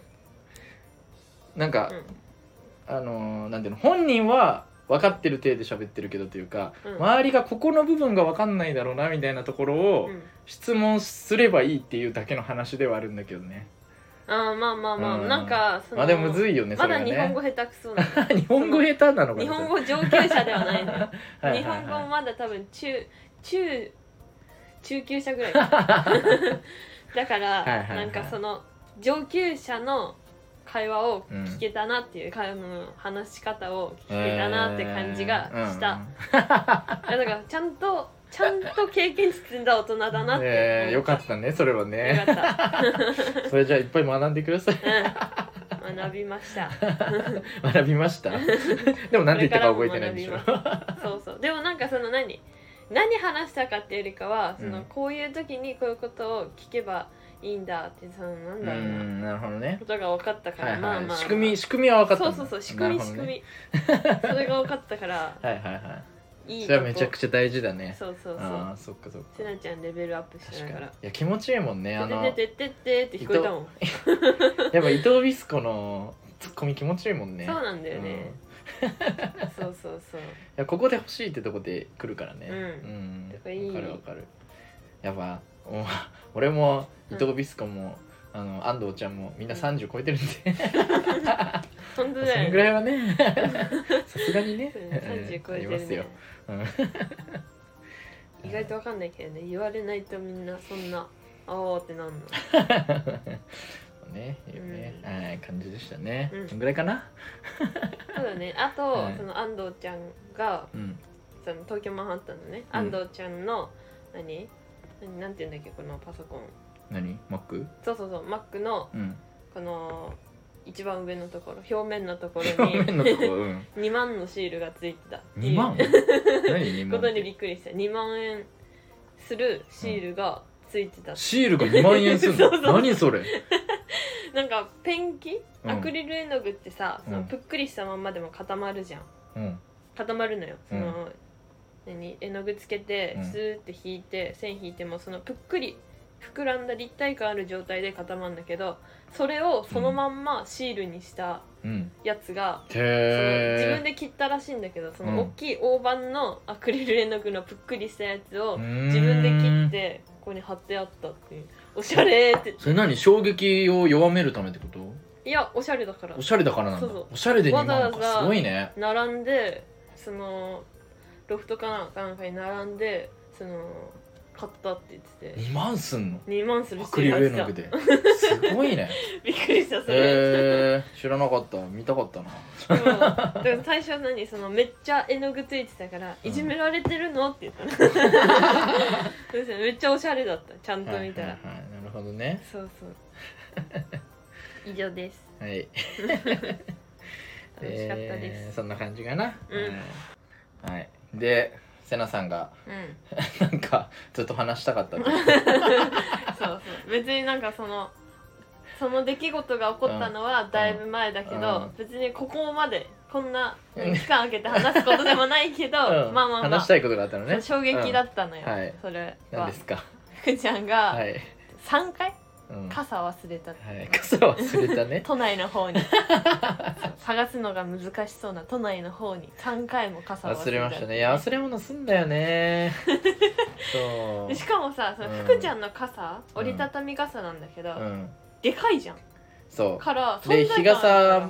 なんか、うん。あのーなんていうの？本人は分かってる体で喋ってるけどというか、うん。周りがここの部分が分かんないだろうなみたいなところをうん。質問すればいいっていうだけの話ではあるんだけどね。あーまあまあまあ、うん。なんかまあでもむずいよねまだ日本語下手くそ 日本語下手なのかな日本語上級者ではないのよ。日本語まだ多分中中中級者ぐらい。か だから、はいはいはい。なんかその上級者の会話を聞けたなっていう、会話の話し方を聞けたなって感じがした、いやだからちゃんとちゃんと経験値積んだ大人だなって。えー、よかったねそれはよね それじゃあいっぱい学んでください。うん、学びました。学びました。でも何て言ったか覚えてないでしょ。そうそう。でもなんかその何？何話したかっていうよりかはその、うんこういう時にこういうことを聞けばいいんだってそのなんうだろうな、んなるほどね。ことが分かったから、はいはい、まあまあ。仕組み仕組みは分かったんだ。そうそうそう仕組み、仕なるほど組ねみ。それが分かったからはいはいはい。いいそれはめちゃちくちゃ大事だね。そうそうそう。ああそっかそっか。せなちゃんレベルアップしなが確からに。いや気持ちいいもんねあの「ててててて」って聞こえたもん、やっぱ伊藤ビスコのツッコミ気持ちいいもんね。そうなんだようん。ね、そうそうそう。いやここで欲しいってとこで来るからね。うん。うん。やっぱいい。わかるわかる。やっぱお俺も伊藤ビスコも、あの安藤ちゃんもみんな30超えてるんで、本当そだよね。んぐらいはね。さすがにね。うん30超えてるね。ありますよ、うん。意外と分かんないけどね。言われないとみんなそんな「あーってなんの ねいうね、うん。はい感じでしたね、うん。そんぐらいかな？そうだね。あと、はい。その安藤ちゃんがうん。その東京マンハッタンのね、うん。安藤ちゃんの何？何なんて言うんだっけこのパソコン。何？マック？そうそうそうマックのうん。この一番上のところ表面のところ表面のとこうん。に2万のシールがついてた2万って何2いう。ことに万って？びっくりした。2万円するシールがついてた、シールが2万円すんの？そうそう。何それ？なんかペンキ？うん。アクリル絵の具ってさ、そのうんぷっくりしたまんまでも固まるじゃん。うん。固まるのよ。その、うん何？絵の具つけてうん。スーって引いて、線引いてもそのぷっくり膨らんだ立体感ある状態で固まるんだけどそれをそのまんまシールにしたうん。やつが、その自分で切ったらしいんだけどそうん。の大きい大判のアクリル絵の具のぷっくりしたやつを自自分で切ってここに貼ってあったっていう。おしゃれって。それ何？衝撃を弱めるためってこと？いやおしゃれだから。おしゃれだからなんだ。そうそう。おしゃれで2万わざわざかすごいね。並んでそのロフトかなんかに並んでその買ったって言ってて。2万すんの？2万するアクリル絵の具で。すごいね。びっくりしたそれ、へえ知らなかった。見たかったな。でもだから最初何？そのめっちゃ絵の具ついてたから「うん。いじめられてるの?」って言ったの。そうですね。めっちゃおしゃれだった。ちゃんと見たら、はいはいはいなるほどね。そうそう。以上です。はい。楽しかったです、えーそんな感じかな。うん。はい。でせなさんがうん。なんかずっと話したかったって そうそう。別になんかそのその出来事が起こったのはだいぶ前だけど、うん。別にここまでこんな期間空けて話すことでもないけど、うん。まあまあまあ話したいことがあったのね。衝撃だったのよ、うん。はい。それ何はですか？福ちゃんがはい。3回？うん。は傘忘れたって。い。傘忘れたね。都内の方に。そう探すのが難しそうな都内の方に。3回も傘を忘れた忘れましたね。いや忘れ物すんだよね。そう。でしかもさそのうん。福ちゃんの傘、うん。折りたたみ傘なんだけど、うん。でかいじゃん。そう。からで日傘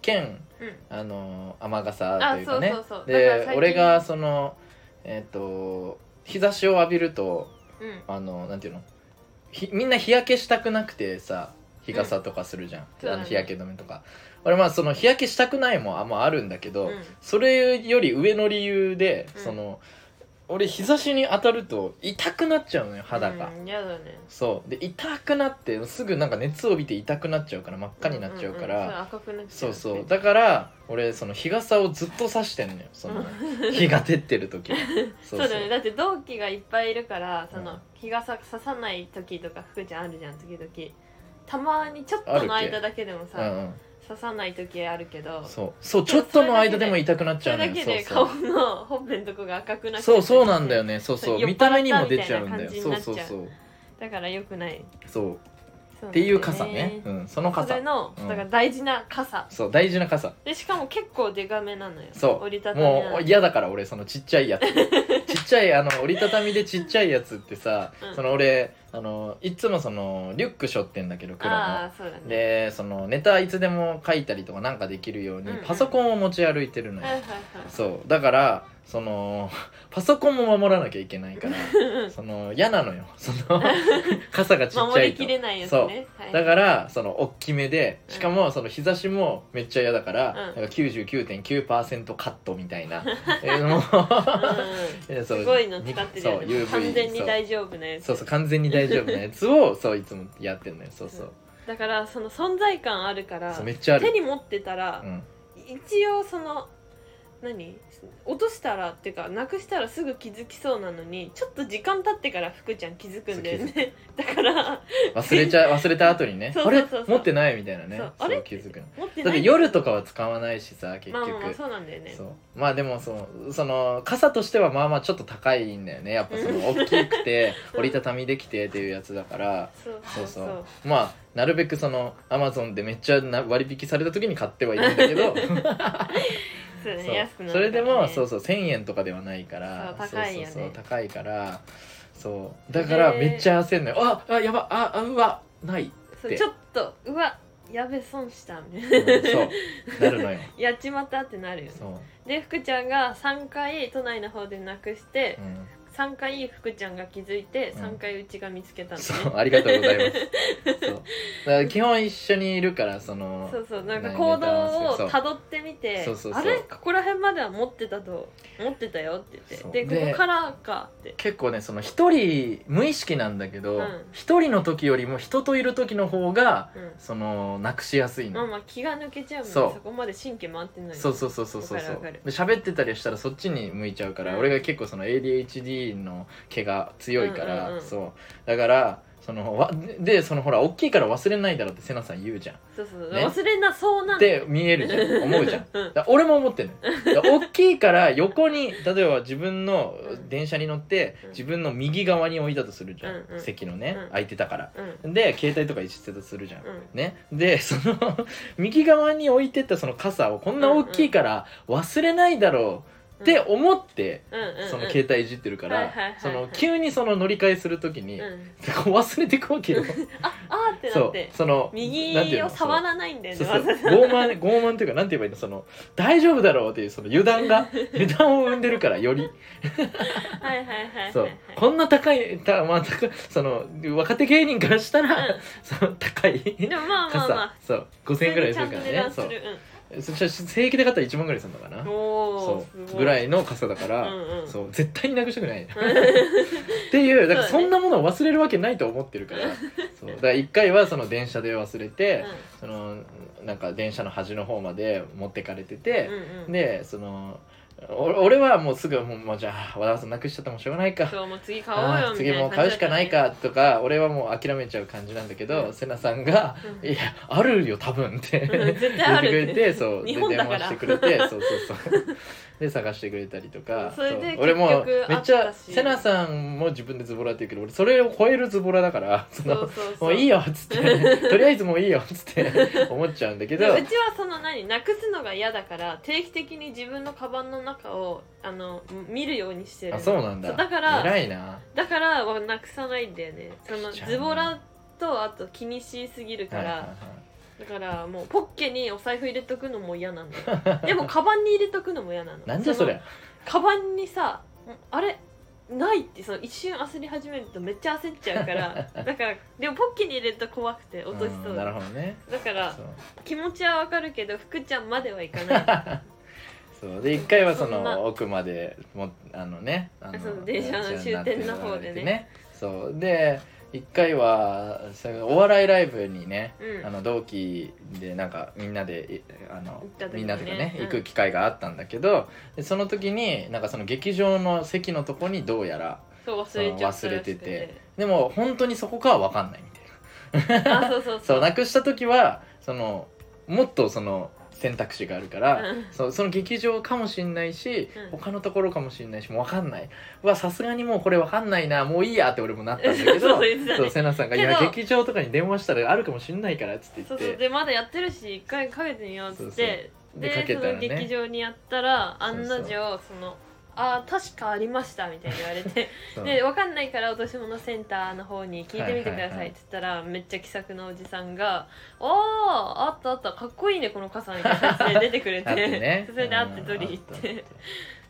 兼うん。あの雨傘というかね。あそうそうそう。だから最近で俺がそのえっ、と日差しを浴びるとうん。あのなんていうの？ひみんな日焼けしたくなくてさ日傘とかするじゃん、そうだね。あの日焼け止めとか。俺まあその日焼けしたくないもあんまあるんだけど、うん。それより上の理由で、うん。その俺日差しに当たると痛くなっちゃうのよ肌が、うんやだね。そう。で痛くなってすぐなんか熱を帯びて痛くなっちゃうから真っ赤になっちゃうから、んんんそれ赤くなっちゃそうそう。だから俺その日傘をずっと差してんのよその 日が照ってる時。そそう。だね。だって同期がいっぱいいるからその、うん。日傘ささない時とか福ちゃんあるじゃん時々。たまにちょっとの間だけでもさ、うんうん刺さない時あるけど。そう。そうちょっとの間でも痛くなっそちゃうのよれだけでそう顔のほっぺのとこが赤くなっちゃそうそうなんだよね。そうそう。見た目にも出ちゃうんだよ。そうそうそうだからよくない。そうっていう傘ね。うん。そのそ傘れの、うんだから大事な傘。そう大事な傘。でしかも結構デカめなのよ。そう。折りたたみもう嫌だから俺そのちっちゃいやつ。ちっちゃいあの折りたたみでちっちゃいやつってさ、うん。その俺あのいつもそのリュック背負ってんだけど黒あのあそね。でそのネタいつでも書いたりとかなんかできるようにパソコンを持ち歩いてるのよ、そう。だからそのパソコンも守らなきゃいけないから その嫌なのよ。その 傘がちっちゃ守りいときれないやつね。はい。だからその大きめでしかもその日差しもめっちゃ嫌だから,、うん。なんか99.9%カットみたいな。えーもう。すごいの使ってるうね UV 完全に大丈夫なやつ。そうそう完全に大丈夫なやつをそういつもやってんのよ。そうそう。だからその存在感あるからめっちゃある手に持ってたら、うん一応その何落としたらっていうかなくしたらすぐ気づきそうなのにちょっと時間経ってから福ちゃん気づくんだよね。だから忘れちゃ忘れた後にね。そうあれそうそう。そう持ってないみたいなね。そう気づくの。持ってだって夜とかは使わないしさ結局、まあまあまあそうなんだよね。そう。まあでもそのその傘としてはまあまあちょっと高いんだよね。やっぱその大きくて う。ん折りたたみできてっていうやつだから。そうそそう。うそう。まあなるべくそのアマゾンでめっちゃな割引された時に買ってはいるんだけど そうねそう。安くなるからね。それでもそうそう1000円とかではないからそう高いよね。そうそうそう高いからそう。だからめっちゃ焦んのよ。ああやばああうわないそうちょっとうわやべ損したみたうんいな、そう。なるのよ。やっちまったってなるよね。そう、で福ちゃんが3回都内の方でなくしてうん3回福ちゃんが気づいてうん。3回うちが見つけたんだね、そうありがとうございます。そう。だから基本一緒にいるからそのそうそうなんか何行動そう。をたどってみてそうそうそう。あれ？ここら辺までは持ってたと持ってたよって言そう。ってででここからかって。結構ねその一人無意識なんだけどうん。一、人の時よりも人といる時の方がうん。そのなくしやすいの、まあまあ気が抜けちゃうもんね。そそうこまで神経回ってないそうそうそうそうそうそう。わかるわかる。で喋ってたりしたらそっちに向いちゃうから、うん。俺が結構その ADHD の毛が強いから、うんうんうん。そう。だからそのわでそのほら大きいから忘れないだろうって瀬名さん言うじゃん。そうそう、ね。忘れなそうなんって見えるじゃん。思うじゃん。俺も思ってんの大きいから横に例えば自分のうん。電車に乗ってうん。自分の右側に置いたとするじゃん、うんうん。席のね、うん。空いてたから。うん。で携帯とかいじってたとするじゃん、うん。ね。でその右側に置いてったその傘をこんな大きいから忘れないだろうって思って、その携帯いじってるから、その急にその乗り換えするときに、忘れてくわけよ。ああーってなってその右を触らないんだよねそう傲慢傲慢というかなんて言えばいいのその大丈夫だろうっていうその油断が油断を生んでるからより。ざはいはいはいはい。そうはいこんな高いた、まあ、高いその若手芸人からしたら、その高いでもまあまあま傘あそう5000円ぐらいするからね。そうそしたら正規で買ったら1万ぐらいするのかな？そおうぐらいの傘だから、うんうん。そう。絶対になくしたくない。っていうだからそんなものを忘れるわけないと思ってるから。そう。だから1回はその電車で忘れて、そのなんか電車の端の方まで持ってかれててうん、うん。うんでそのお俺はもうすぐもうもうじゃあわざわざなくしちゃってもしょうがないか。そうもう次買おうよみたいな次もう買うしかないかとか俺はもう諦めちゃう感じなんだけど、うん。セナさんが「うん。いやあるよ多分」ってうん言ってくれてそうで電話してくれてそうそうそうで探してくれたりとか。それでう。俺もめっちゃセナさんも自分でズボラって言うけど俺それを超えるズボラだから。そそのうそう。そうもういいよっつって。とりあえずもういいよっつって思っちゃうんだけど。でうちはその何なくすのが嫌だから定期的に自分のカバンの中をあの見るようにしてるの。あそうなんだ。だから偉いな。だからはなくさないんだよね。そのズボラとあと気にしすぎるから、はいはいはいだからもうポッケにお財布入れとくのも嫌なんだよ。でもカバンに入れとくのも嫌なの。なんじゃそりゃのカバンにさあれ？ないってその一瞬焦り始めるとめっちゃ焦っちゃうから。だからでもポッケに入れると怖くて落としそう。うんなるほどね。だからそう。気持ちはわかるけど福ちゃんまではいかない。そう。で一回はそそんな。の奥までもあのねあのそう電車の終点の方でね。そう。で一回はお笑いライブにね、うん。あの同期でなんかみんなでいあの行った時にね。みんなとかね、うん。行く機会があったんだけどでその時になんかその劇場の席のとこにどうやらそう忘れちゃった忘れててでも本当にそこかは分かんないみたいな。あそうそうそ そううなくした時はそのもっとその選択肢があるから、うん。そうその劇場かもしんないし、うん。他のところかもしんないしもう分かんない。うわさすがにもうこれ分かんないなもういいやって俺もなったんだけど そうさんが「いや劇場とかに電話したらあるかもしんないから」っつって。そうそう言ってでまだやってるし一回かけてみようっつって。でかけの劇ね場にやったら案の定そのあー確かありましたみたいに言われて。で分かんないから落とし物センターの方に聞いてみてくださいって言ったらめっちゃ気さくなおじさんが「あああったあったかっこいいねこの傘」みたいな感じで出てくれて。ね。それで会って取り行って。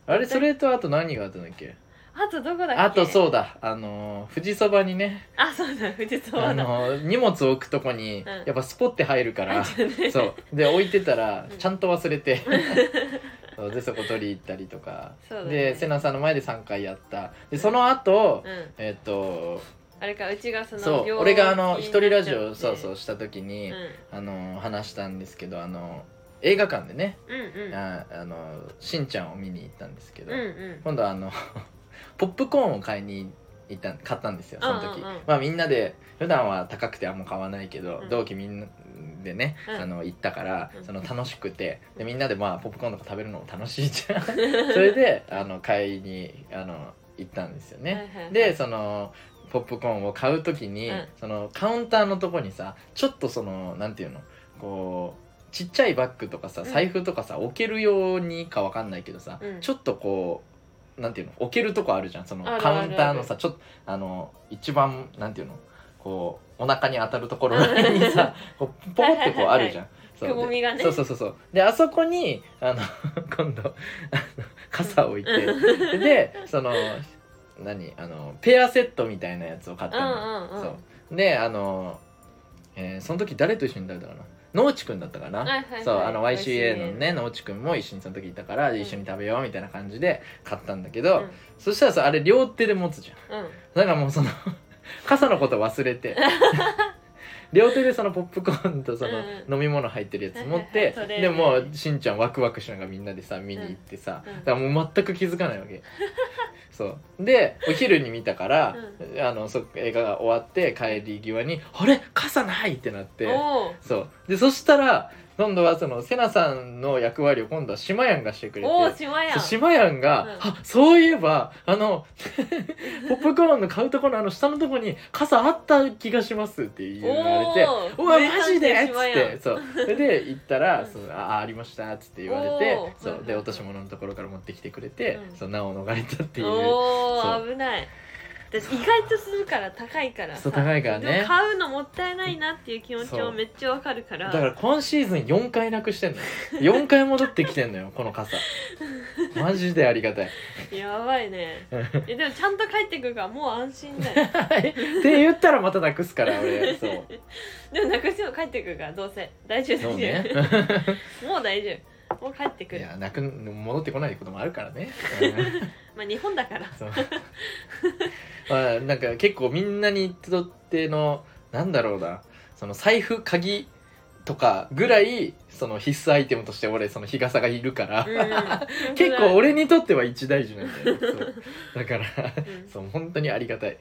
あれそれとあと何があったんだっけ？あとどこだっけ？あとそうだ。あのー富士そばにね。あそうだ富士そばあだのー荷物置くとこにうん。やっぱスポッて入るから、そう。で置いてたらうん。ちゃんと忘れて そうでそこ取り行ったりとか、そうだね。で瀬名さんの前で3回やった。でその後、うん。えっとあれかうちがそのそう病俺があの気一人ラジオそうそうした時に、うあの話したんですけどあの映画館でね、うんああのしんちゃんを見に行ったんですけど、うんうん。今度はあの ポップコーンを買いに行った買ったんですよその時、うんうんうん。まあみんなで普段は高くてあんま買わないけど、うん。同期みんなでね、うん。あの行ったから、うん。その楽しくてでみんなでまあポップコーンとか食べるのも楽しいじゃん。それであの買いにあの行ったんですよね、でそのポップコーンを買う時に、うん。そのカウンターのとこにさちょっとそのなんていうのこうちっちゃいバッグとかさうん。財布とかさ、置けるようにかわかんないけどさ、うん。ちょっとこうなんていうの置けるとこあるじゃん。そのカウンターのあさちょっとあの一番なんていうのこうお腹に当たるところにさこうポコってこうあるじゃん。そう。くぼみがね。そうそうそう。そうであそこにあの 今度傘を置いてでその何あのペアセットみたいなやつを買ったの。よ、うんうんうん。そう。であの、えーその時誰と一緒に食べたかな。野内くんだったかな、はいはいはい。そうあの YCA のね野内くんも一緒にその時いたから、ん。一緒に食べようみたいな感じで買ったんだけど、うん。そしたらさあれ両手で持つじゃん。うん。だからもうその傘のこと忘れて。両手でそのポップコーンとそのうん。飲み物入ってるやつ持ってはいそれ。でもうしんちゃんワクワクしながらみんなでさ見に行ってさうん。うんだからもう全く気づかないわけ。そう。でお昼に見たからあのそ映画が終わって帰り際に「あれ？傘ない!」ってなって。おそう。でそしたら今度はそのセナさんの役割を今度はシマヤンがしてくれておお島やんシマヤンが、うん。あそういえばあの ポップコーンの買うところのあの下のところに傘あった気がしますって言われておー「おわマジで!」っつって。そう。それで行ったら「うん。そうあありました」っつって言われてそう。で落とし物のところから持ってきてくれて、うん。そう難を逃れたっていう。おそ危ない私意外とするから高いからさそう高いからね。でも買うのもったいないなっていう気持ちもめっちゃわかるからだから今シーズン4回なくしてんのよ。4回戻ってきてんのよこの傘。マジでありがたい。やばいね。えでもちゃんと帰ってくるからもう安心だよ。って言ったらまたなくすから俺。そう。でもなくしても帰ってくるからどうせ。大丈夫そう大丈ね。夫もう大丈夫もう帰ってくる。いやなく戻ってこないこともあるからね、まあ日本だから。そう。まあなんか結構みんなにとってのなんだろうな。その財布鍵とかぐらいその必須アイテムとして俺その日傘がいるから、うん。結構俺にとっては一大事なんだよそう。だからうん。そう本当にありがたい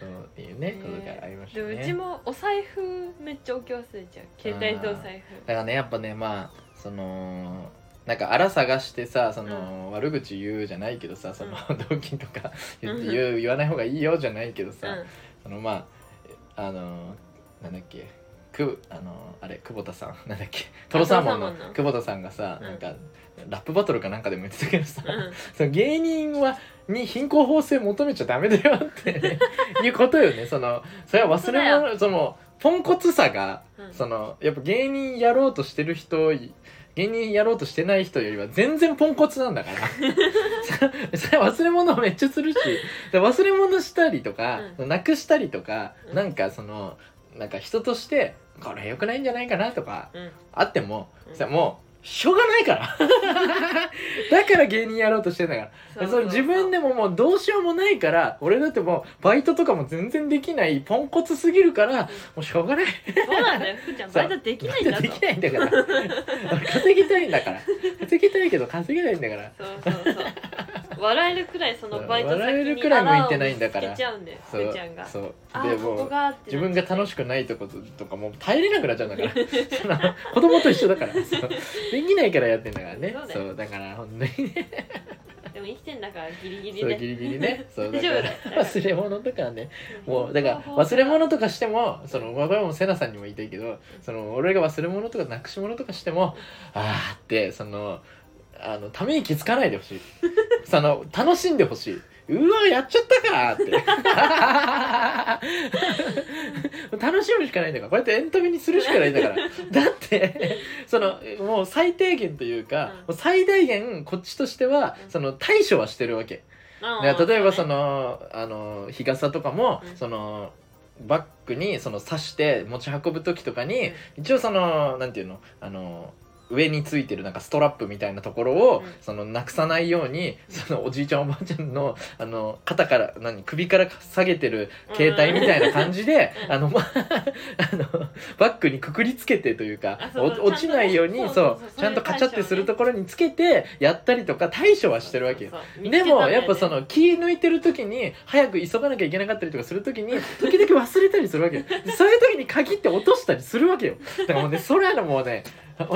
そうっていうねね。ことがありましたね。でもうちもお財布めっちゃ置き忘れちゃう。携帯とお財だからねやっぱねまあそのなんかあら探してさその、悪口言うじゃないけどさその、同期とか言ってうん。言う言わない方がいいよじゃないけどさ、布うん。そのまああのなんだっけくあのあれ久保田さん？なんだっけ？トロサーモンの久保田さんがさ、うん。なんかラップバトルかなんかでも言ってたけどさ、うん。その芸人はに貧困法制求めちゃダメだよって いうことよね。そのそれは忘れ本物そのポンコツさが、うん。そのやっぱ芸人やろうとしてる人芸人やろうとしてない人よりは全然ポンコツなんだから。そ それ忘れ物めっちゃするしで忘れ物したりとか、なくしたりとか、うん。なんかそのなんか人としてこれ良くないんじゃないかなとかうん。あっても、うん。さもうしょうがないから。だから芸人やろうとしてんだから。それ自分でももうどうしようもないから俺だってもうバイトとかも全然できないポンコツすぎるからもうしょうがない。そうなんだよ。ふーちゃんバイトできないんだとできないんだから。稼ぎたいんだから。稼ぎたいけど稼げないんだから。そうそうそう。笑えるくらいそのバイト先に笑えるくらい向いてないんだから。うんだよふそう。ーちゃんが。そう。あでも自分が楽しくくないとこととかもう耐えれなくなっちゃうんだから。子供と一緒だから できないからやってんだからね。そうだよ。そうだから本当にね。でも生きてんだからギリギリそうでギリギリね。そうだか大丈夫だよ。ら。忘れ物とかねもうだから忘れ物とかしてもそのこれはもうセナさんにも言いたいけどその俺が忘れ物とかなくし物とかしてもあーってそのあのため息つかないでほしい。その楽しんでほしいうわやっちゃったかって。楽しむしかないんだから。こうやってエンタメにするしかないんだから。だってそのもう最低限というか、うん。最大限こっちとしてはうん。その対処はしてるわけ。あだから例えばそね。のあの日傘とかも、うん。そのバッグにその刺して持ち運ぶ時とかに、うん。一応そのなんていうの？あの上についてるなんかストラップみたいなところを、うん。そのなくさないようにそのおじいちゃんおばあちゃんのあの肩から何首から下げてる携帯みたいな感じで、うん。あのまあ のバッグにくくりつけてというか落ちないようにそうちゃんとカチャってするところにつけてやったりとか対処はしてるわけよ。でもやっぱその気抜いてる時に早く急がなきゃいけなかったりとかする時に時々忘れたりするわけよ。でそういう時に限って落としたりするわけよ。だからもうねそれはねもうね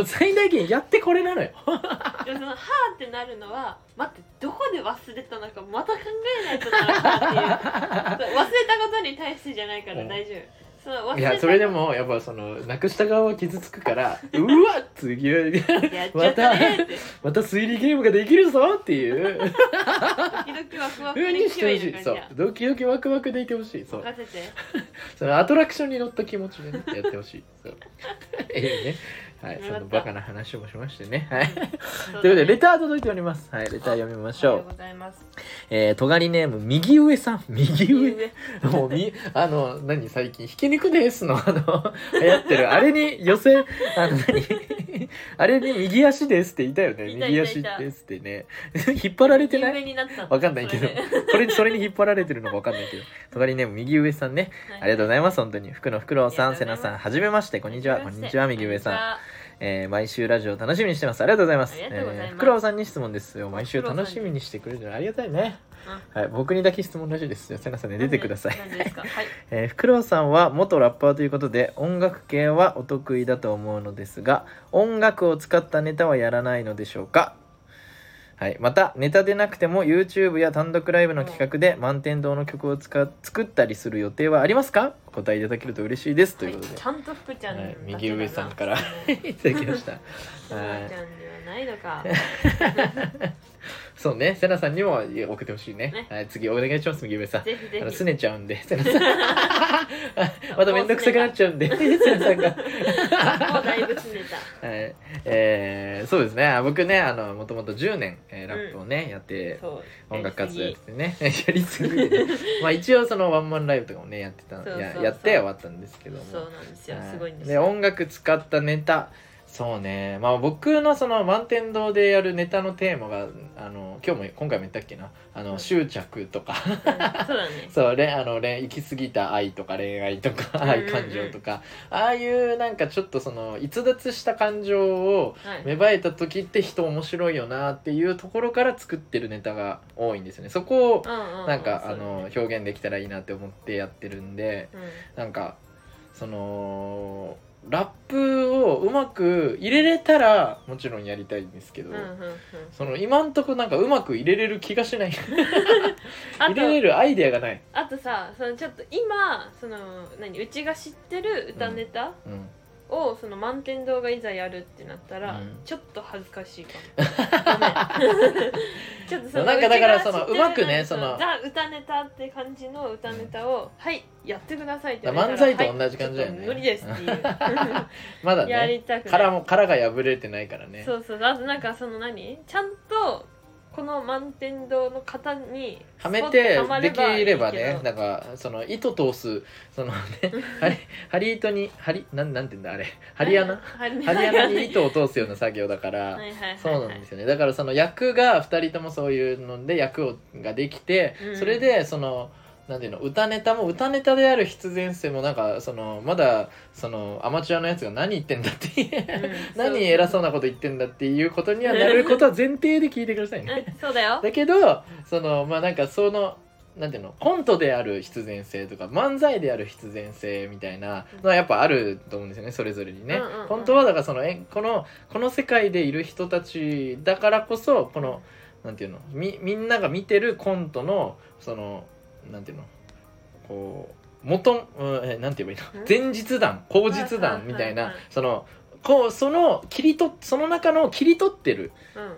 最大限やってこれなのよ。でもそのはーってなるのは待ってどこで忘れたのかまた考えないとなっていう。忘れたことに対してじゃないから大丈夫。いやそれでもやっぱそのなくした側は傷つくから うわ次はやっちゃったまた推理ゲームができるぞっていう。ドキドキワクワク風にしてほしい。そう。ドキドキワクワクでいてほしい。そう。任せて。そのアトラクションに乗った気持ちでねやってほしい。そう。いいねはいそのバカな話もしましてね。はい。ということでレター届いております。はいレター読みましょう。ありがとうございます。えー、とがりネーム右上さん。右上。上もうみあの何最近「ひき肉です」のあの流行ってる。あれに寄せあの何？あれに右足ですって言ったよね。いたい右足ですってね。引っ張られて有ないわかんないけど。それでこれそれに引っ張られてるのかわかんないけど。とがりネーム右上さんね。ありがとうございます本当に。福野フクロウさんありがとうございます。せなさんはじめまして。こんにちは。こんにちは右上さんんえー毎週ラジオ楽しみにしてます。ありがとうございます。ありがとうございます。えーフクロウさんに質問ですよ。毎週楽しみにしてくれるのありがたいね。はい僕にだけ質問らしいですよ。せなさんね。出てください。はい。えー、フクロウさんは元ラッパーということで音楽系はお得意だと思うのですが音楽を使ったネタはやらないのでしょうか？はい、またネタでなくても YouTube や単独ライブの企画で満天堂の曲を使っ作ったりする予定はありますか？お答えいただけると嬉しいです。ということで、ちゃんと福ちゃんはい。右上さんから福 いただきました。はないのか。そうね。セナさんにも送ってほしいね。ね。はい、次お願いします右上さん。ぜひぜひ。あの拗ねちゃうんで。セナさん。まためんどくさくなっちゃうんで。セナさんが。もうだいぶ拗ねた。はい、えー、そうですね。あ僕ねあのもともと10年、えーラップをね、やってそう。音楽活動やっててね。やりすぎ。てねまあ一応そのワンマンライブとかもねやってたそうそうそう。ややって終わったんですけども。そうなんですよ。はいすごいんですよ。で音楽使ったネタそうね。まあ僕のその満天堂でやるネタのテーマがあの今日も今回も言ったっけな？あの、うん。執着とか。うん。そうだね。そうれあのれ行き過ぎた愛とか恋愛とかうんうんうん。愛感情とか、ああいうなんかちょっとその逸脱した感情をはい。芽生えた時って人面白いよなっていうところから作ってるネタが多いんですよね。そこをうんうんうん。なんか、あの表現できたらいいなって思ってやってるんでうん。なんかそのラップをうまく入れれたらもちろんやりたいんですけど、うんうんうん。その今んとこなんかうまく入れれる気がしない。あ入れれとるアイデアがない、あとさそのちょっと今その何うちが知ってる歌ネタうん、をその満天堂がいざやるってなったら、うん。ちょっと恥ずかしいかも。ちょっとそのなんかだからそのうまくねその。ザ歌ネタって感じの歌ネタを、はいやってくださいって言だわれたらから漫才と同じ感じだよね。無理ですっていう。まだやねりたくない。殻も殻が破れてないからね。そうそう。あとなんかその何？ちゃんとこの満天堂の型にはめてできればねなんかその糸通すそのね針針糸に針なんなんて言うんだあれ。針穴針針穴に糸を通すような作業だからそうなんですよね。だからその役が2人ともそういうので役をができて、うん。それでそのなんていうの歌ネタも歌ネタである必然性もなんかそのまだそのアマチュアのやつが何言ってんだっていう、うん何偉そうなこと言ってんだっていうことにはなることは前提で聞いてくださいね。うんそうだよ。だけどそのまあなんかそのなんていうのコントである必然性とか漫才である必然性みたいなのはやっぱあると思うんですよねそれぞれにね、うんうんうん。本当はだからそのえこのこの世界でいる人たちだからこそこのなんていうのみみんなが見てるコントのそのなんていうの？こう元、うん、えなんて言えばいいの？ん？前日談後日談みたいなそのこうその切り取っその中の切り取ってるうん。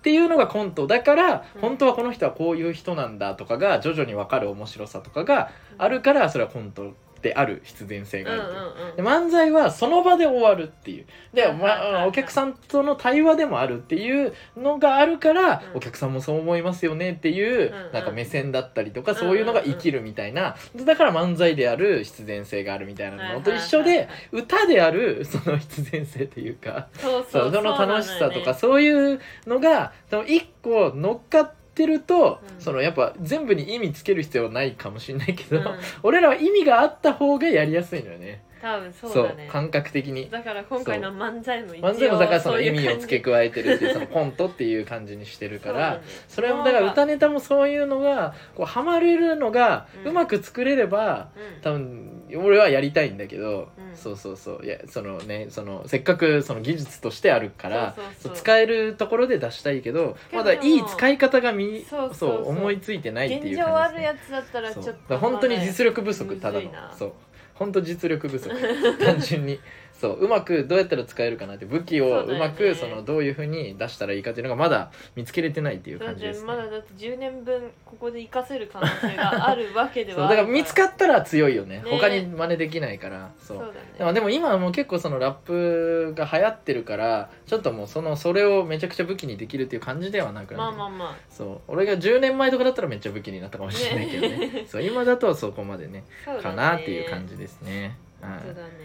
っていうのがコントだから、うん。本当はこの人はこういう人なんだとかが徐々に分かる面白さとかがあるからそれはコントである必然性がある。という。うんうんうん。で漫才はその場で終わるっていう。で、はいはいはいお客さんとの対話でもあるっていうのがあるから、うん。お客さんもそう思いますよねっていう、うんうん。なんか目線だったりとか、うんそういうのが生きるみたいな。だから漫才である必然性があるみたいなのと一緒で、はいはいはい。はい歌であるその必然性というか。その楽しさとかそそういうのがその一個乗っかってると、うん。そのやっぱ全部に意味つける必要はないかもしれないけど、うなん。俺らは意味があった方がやりやすいのよね。うん多分そうだね。感覚的に。だから今回の漫才も一応漫才もだからその意味を付け加えてるっていうそのコントっていう感じにしてるから それもだから歌ネタもそういうのがこうハマれるのがうん。うまく作れれば、うん。多分俺はやりたいんだけど、うん。そうそうそう。いやそのねそのせっかくその技術としてあるからそう使えるところで出したいけどまだいい使い方がみそう思いついてないっていう現状あ感じ。ですねるやつだったらちょっと本当に実力不足ただの。なそう。本当実力不足。単純にそううまくどうやったら使えるかなって武器をそうまくそのどういうふうに出したらいいかっていうのがまだ見つけれてないっていう感じです、ね。まだだって10年分ここで活かせる可能性があるわけでそうだはあるから見つかったら強いよね。ね。他に真似できないから。そうそう。だねでも今はもう結構そのラップが流行ってるからちょっともうそのそれをめちゃくちゃ武器にできるっていう感じではなくなってまあまあまそう。俺が10年前とかだったらめっちゃ武器になったかもしれないけどね。ね そう今だとそこまでね。かなっていう感じですね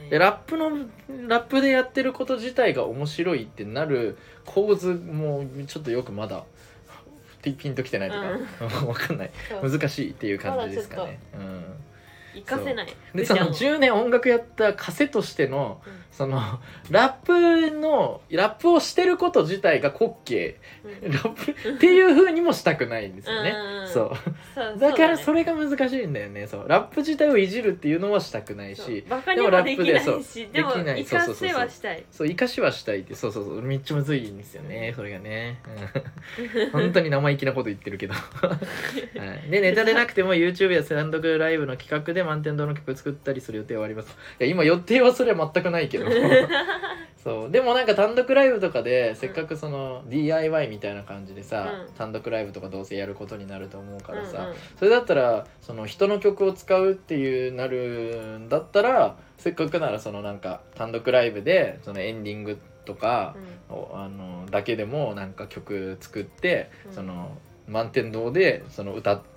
でラップのラップでやってること自体が面白いってなる構図もちょっとよくまだピピンときてないとか、わかんない。難しいっていう感じですかね、活かせない。う。ん、でその10年音楽やった枷としてのそのラップのラップをしてること自体が滑稽。うん。ラップっていう風にもしたくないんですよね、うんうんうん。そう。そうだからそれれが難しいんだよね。そう。ラップ自体をいじるっていうのはしたくないし。できないでもラップし。でもできない。活かせはしたい。そう生かしはしたいって。そうそうそう。めっちゃむずいんですよねそれがね、うん、本当に生意気なこと言ってるけど、はい、でネタでなくても YouTube や単独ライブの企画で満天堂の曲作ったりする予定はあります。いや今予定はそれは全くないけど。そう。でもなんか単独ライブとかでせっかくその DIY みたいな感じでさ、うん。単独ライブとかどうせやることになると思うからさ、うんうん。それだったらその人の曲を使うっていうなるんだったらせっかくならそのなんか単独ライブでそのエンディングとか、おあのだけでもなんか曲作って、うん。その満天堂でその歌って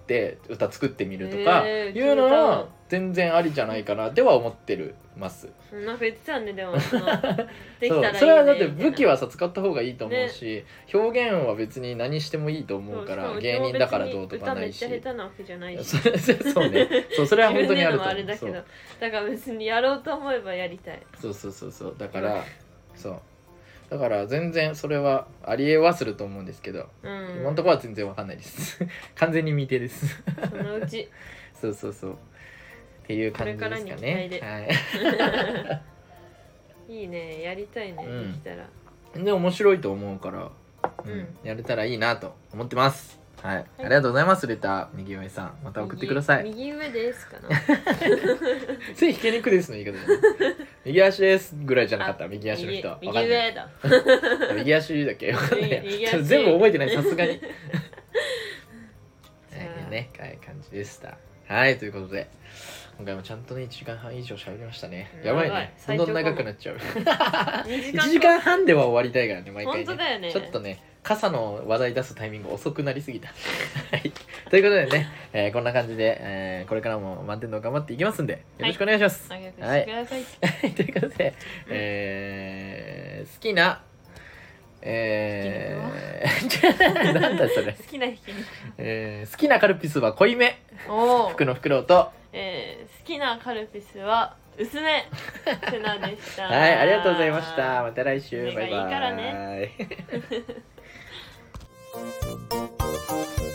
歌作ってみるとかいうのは全然ありじゃないかなでは思ってるます。うんなんか言ってたねでもそ うそれはだって武器はさ使った方がいいと思うし、表現は別に何してもいいと思うから芸人だからどうとかないし。歌めっちゃ下手なわけじゃない。し そそうね。そうそれは本当にあると思う。だだから別にやろうと思えばやりたい。そうそうそうそう。だからそうだから全然それはありえはすると思うんですけど、うん。今のところは全然わかんないです。完全に未定です。そのうち。そうそうそう。っていう感じですかね。期は いいね。やりたいね、うん。できたら。全然面白いと思うから、うん。うん。やれたらいいなと思ってますはい、ありがとうございますレター。右上さん。また送ってください。右右上ですかな。ついひけ肉ですの言い方で、ね、右足ですぐらいじゃなかった。右足の人。わ右かんない。右上だ。右足だっけ全部覚えてないさすがに。ねはい感じでした。はいということで今回もちゃんとね1時間半以上喋りましたね。やばいね。どんどん長くなっちゃう。2 1時間半では終わりたいからね毎回ね。ね。ちょっとね傘の話題出すタイミング遅くなりすぎた。はい。ということでね、えーこんな感じで、えーこれからも満点の頑張っていきますんでよろしくお願いします、仲良くしてください、ということで、えー好きなえー、なんだそれ、好きな引きにえー好きなカルピスは濃いめ。服の袋とえー、好きなカルピスは薄めセナでした。はいありがとうございました。また来週。いいからね。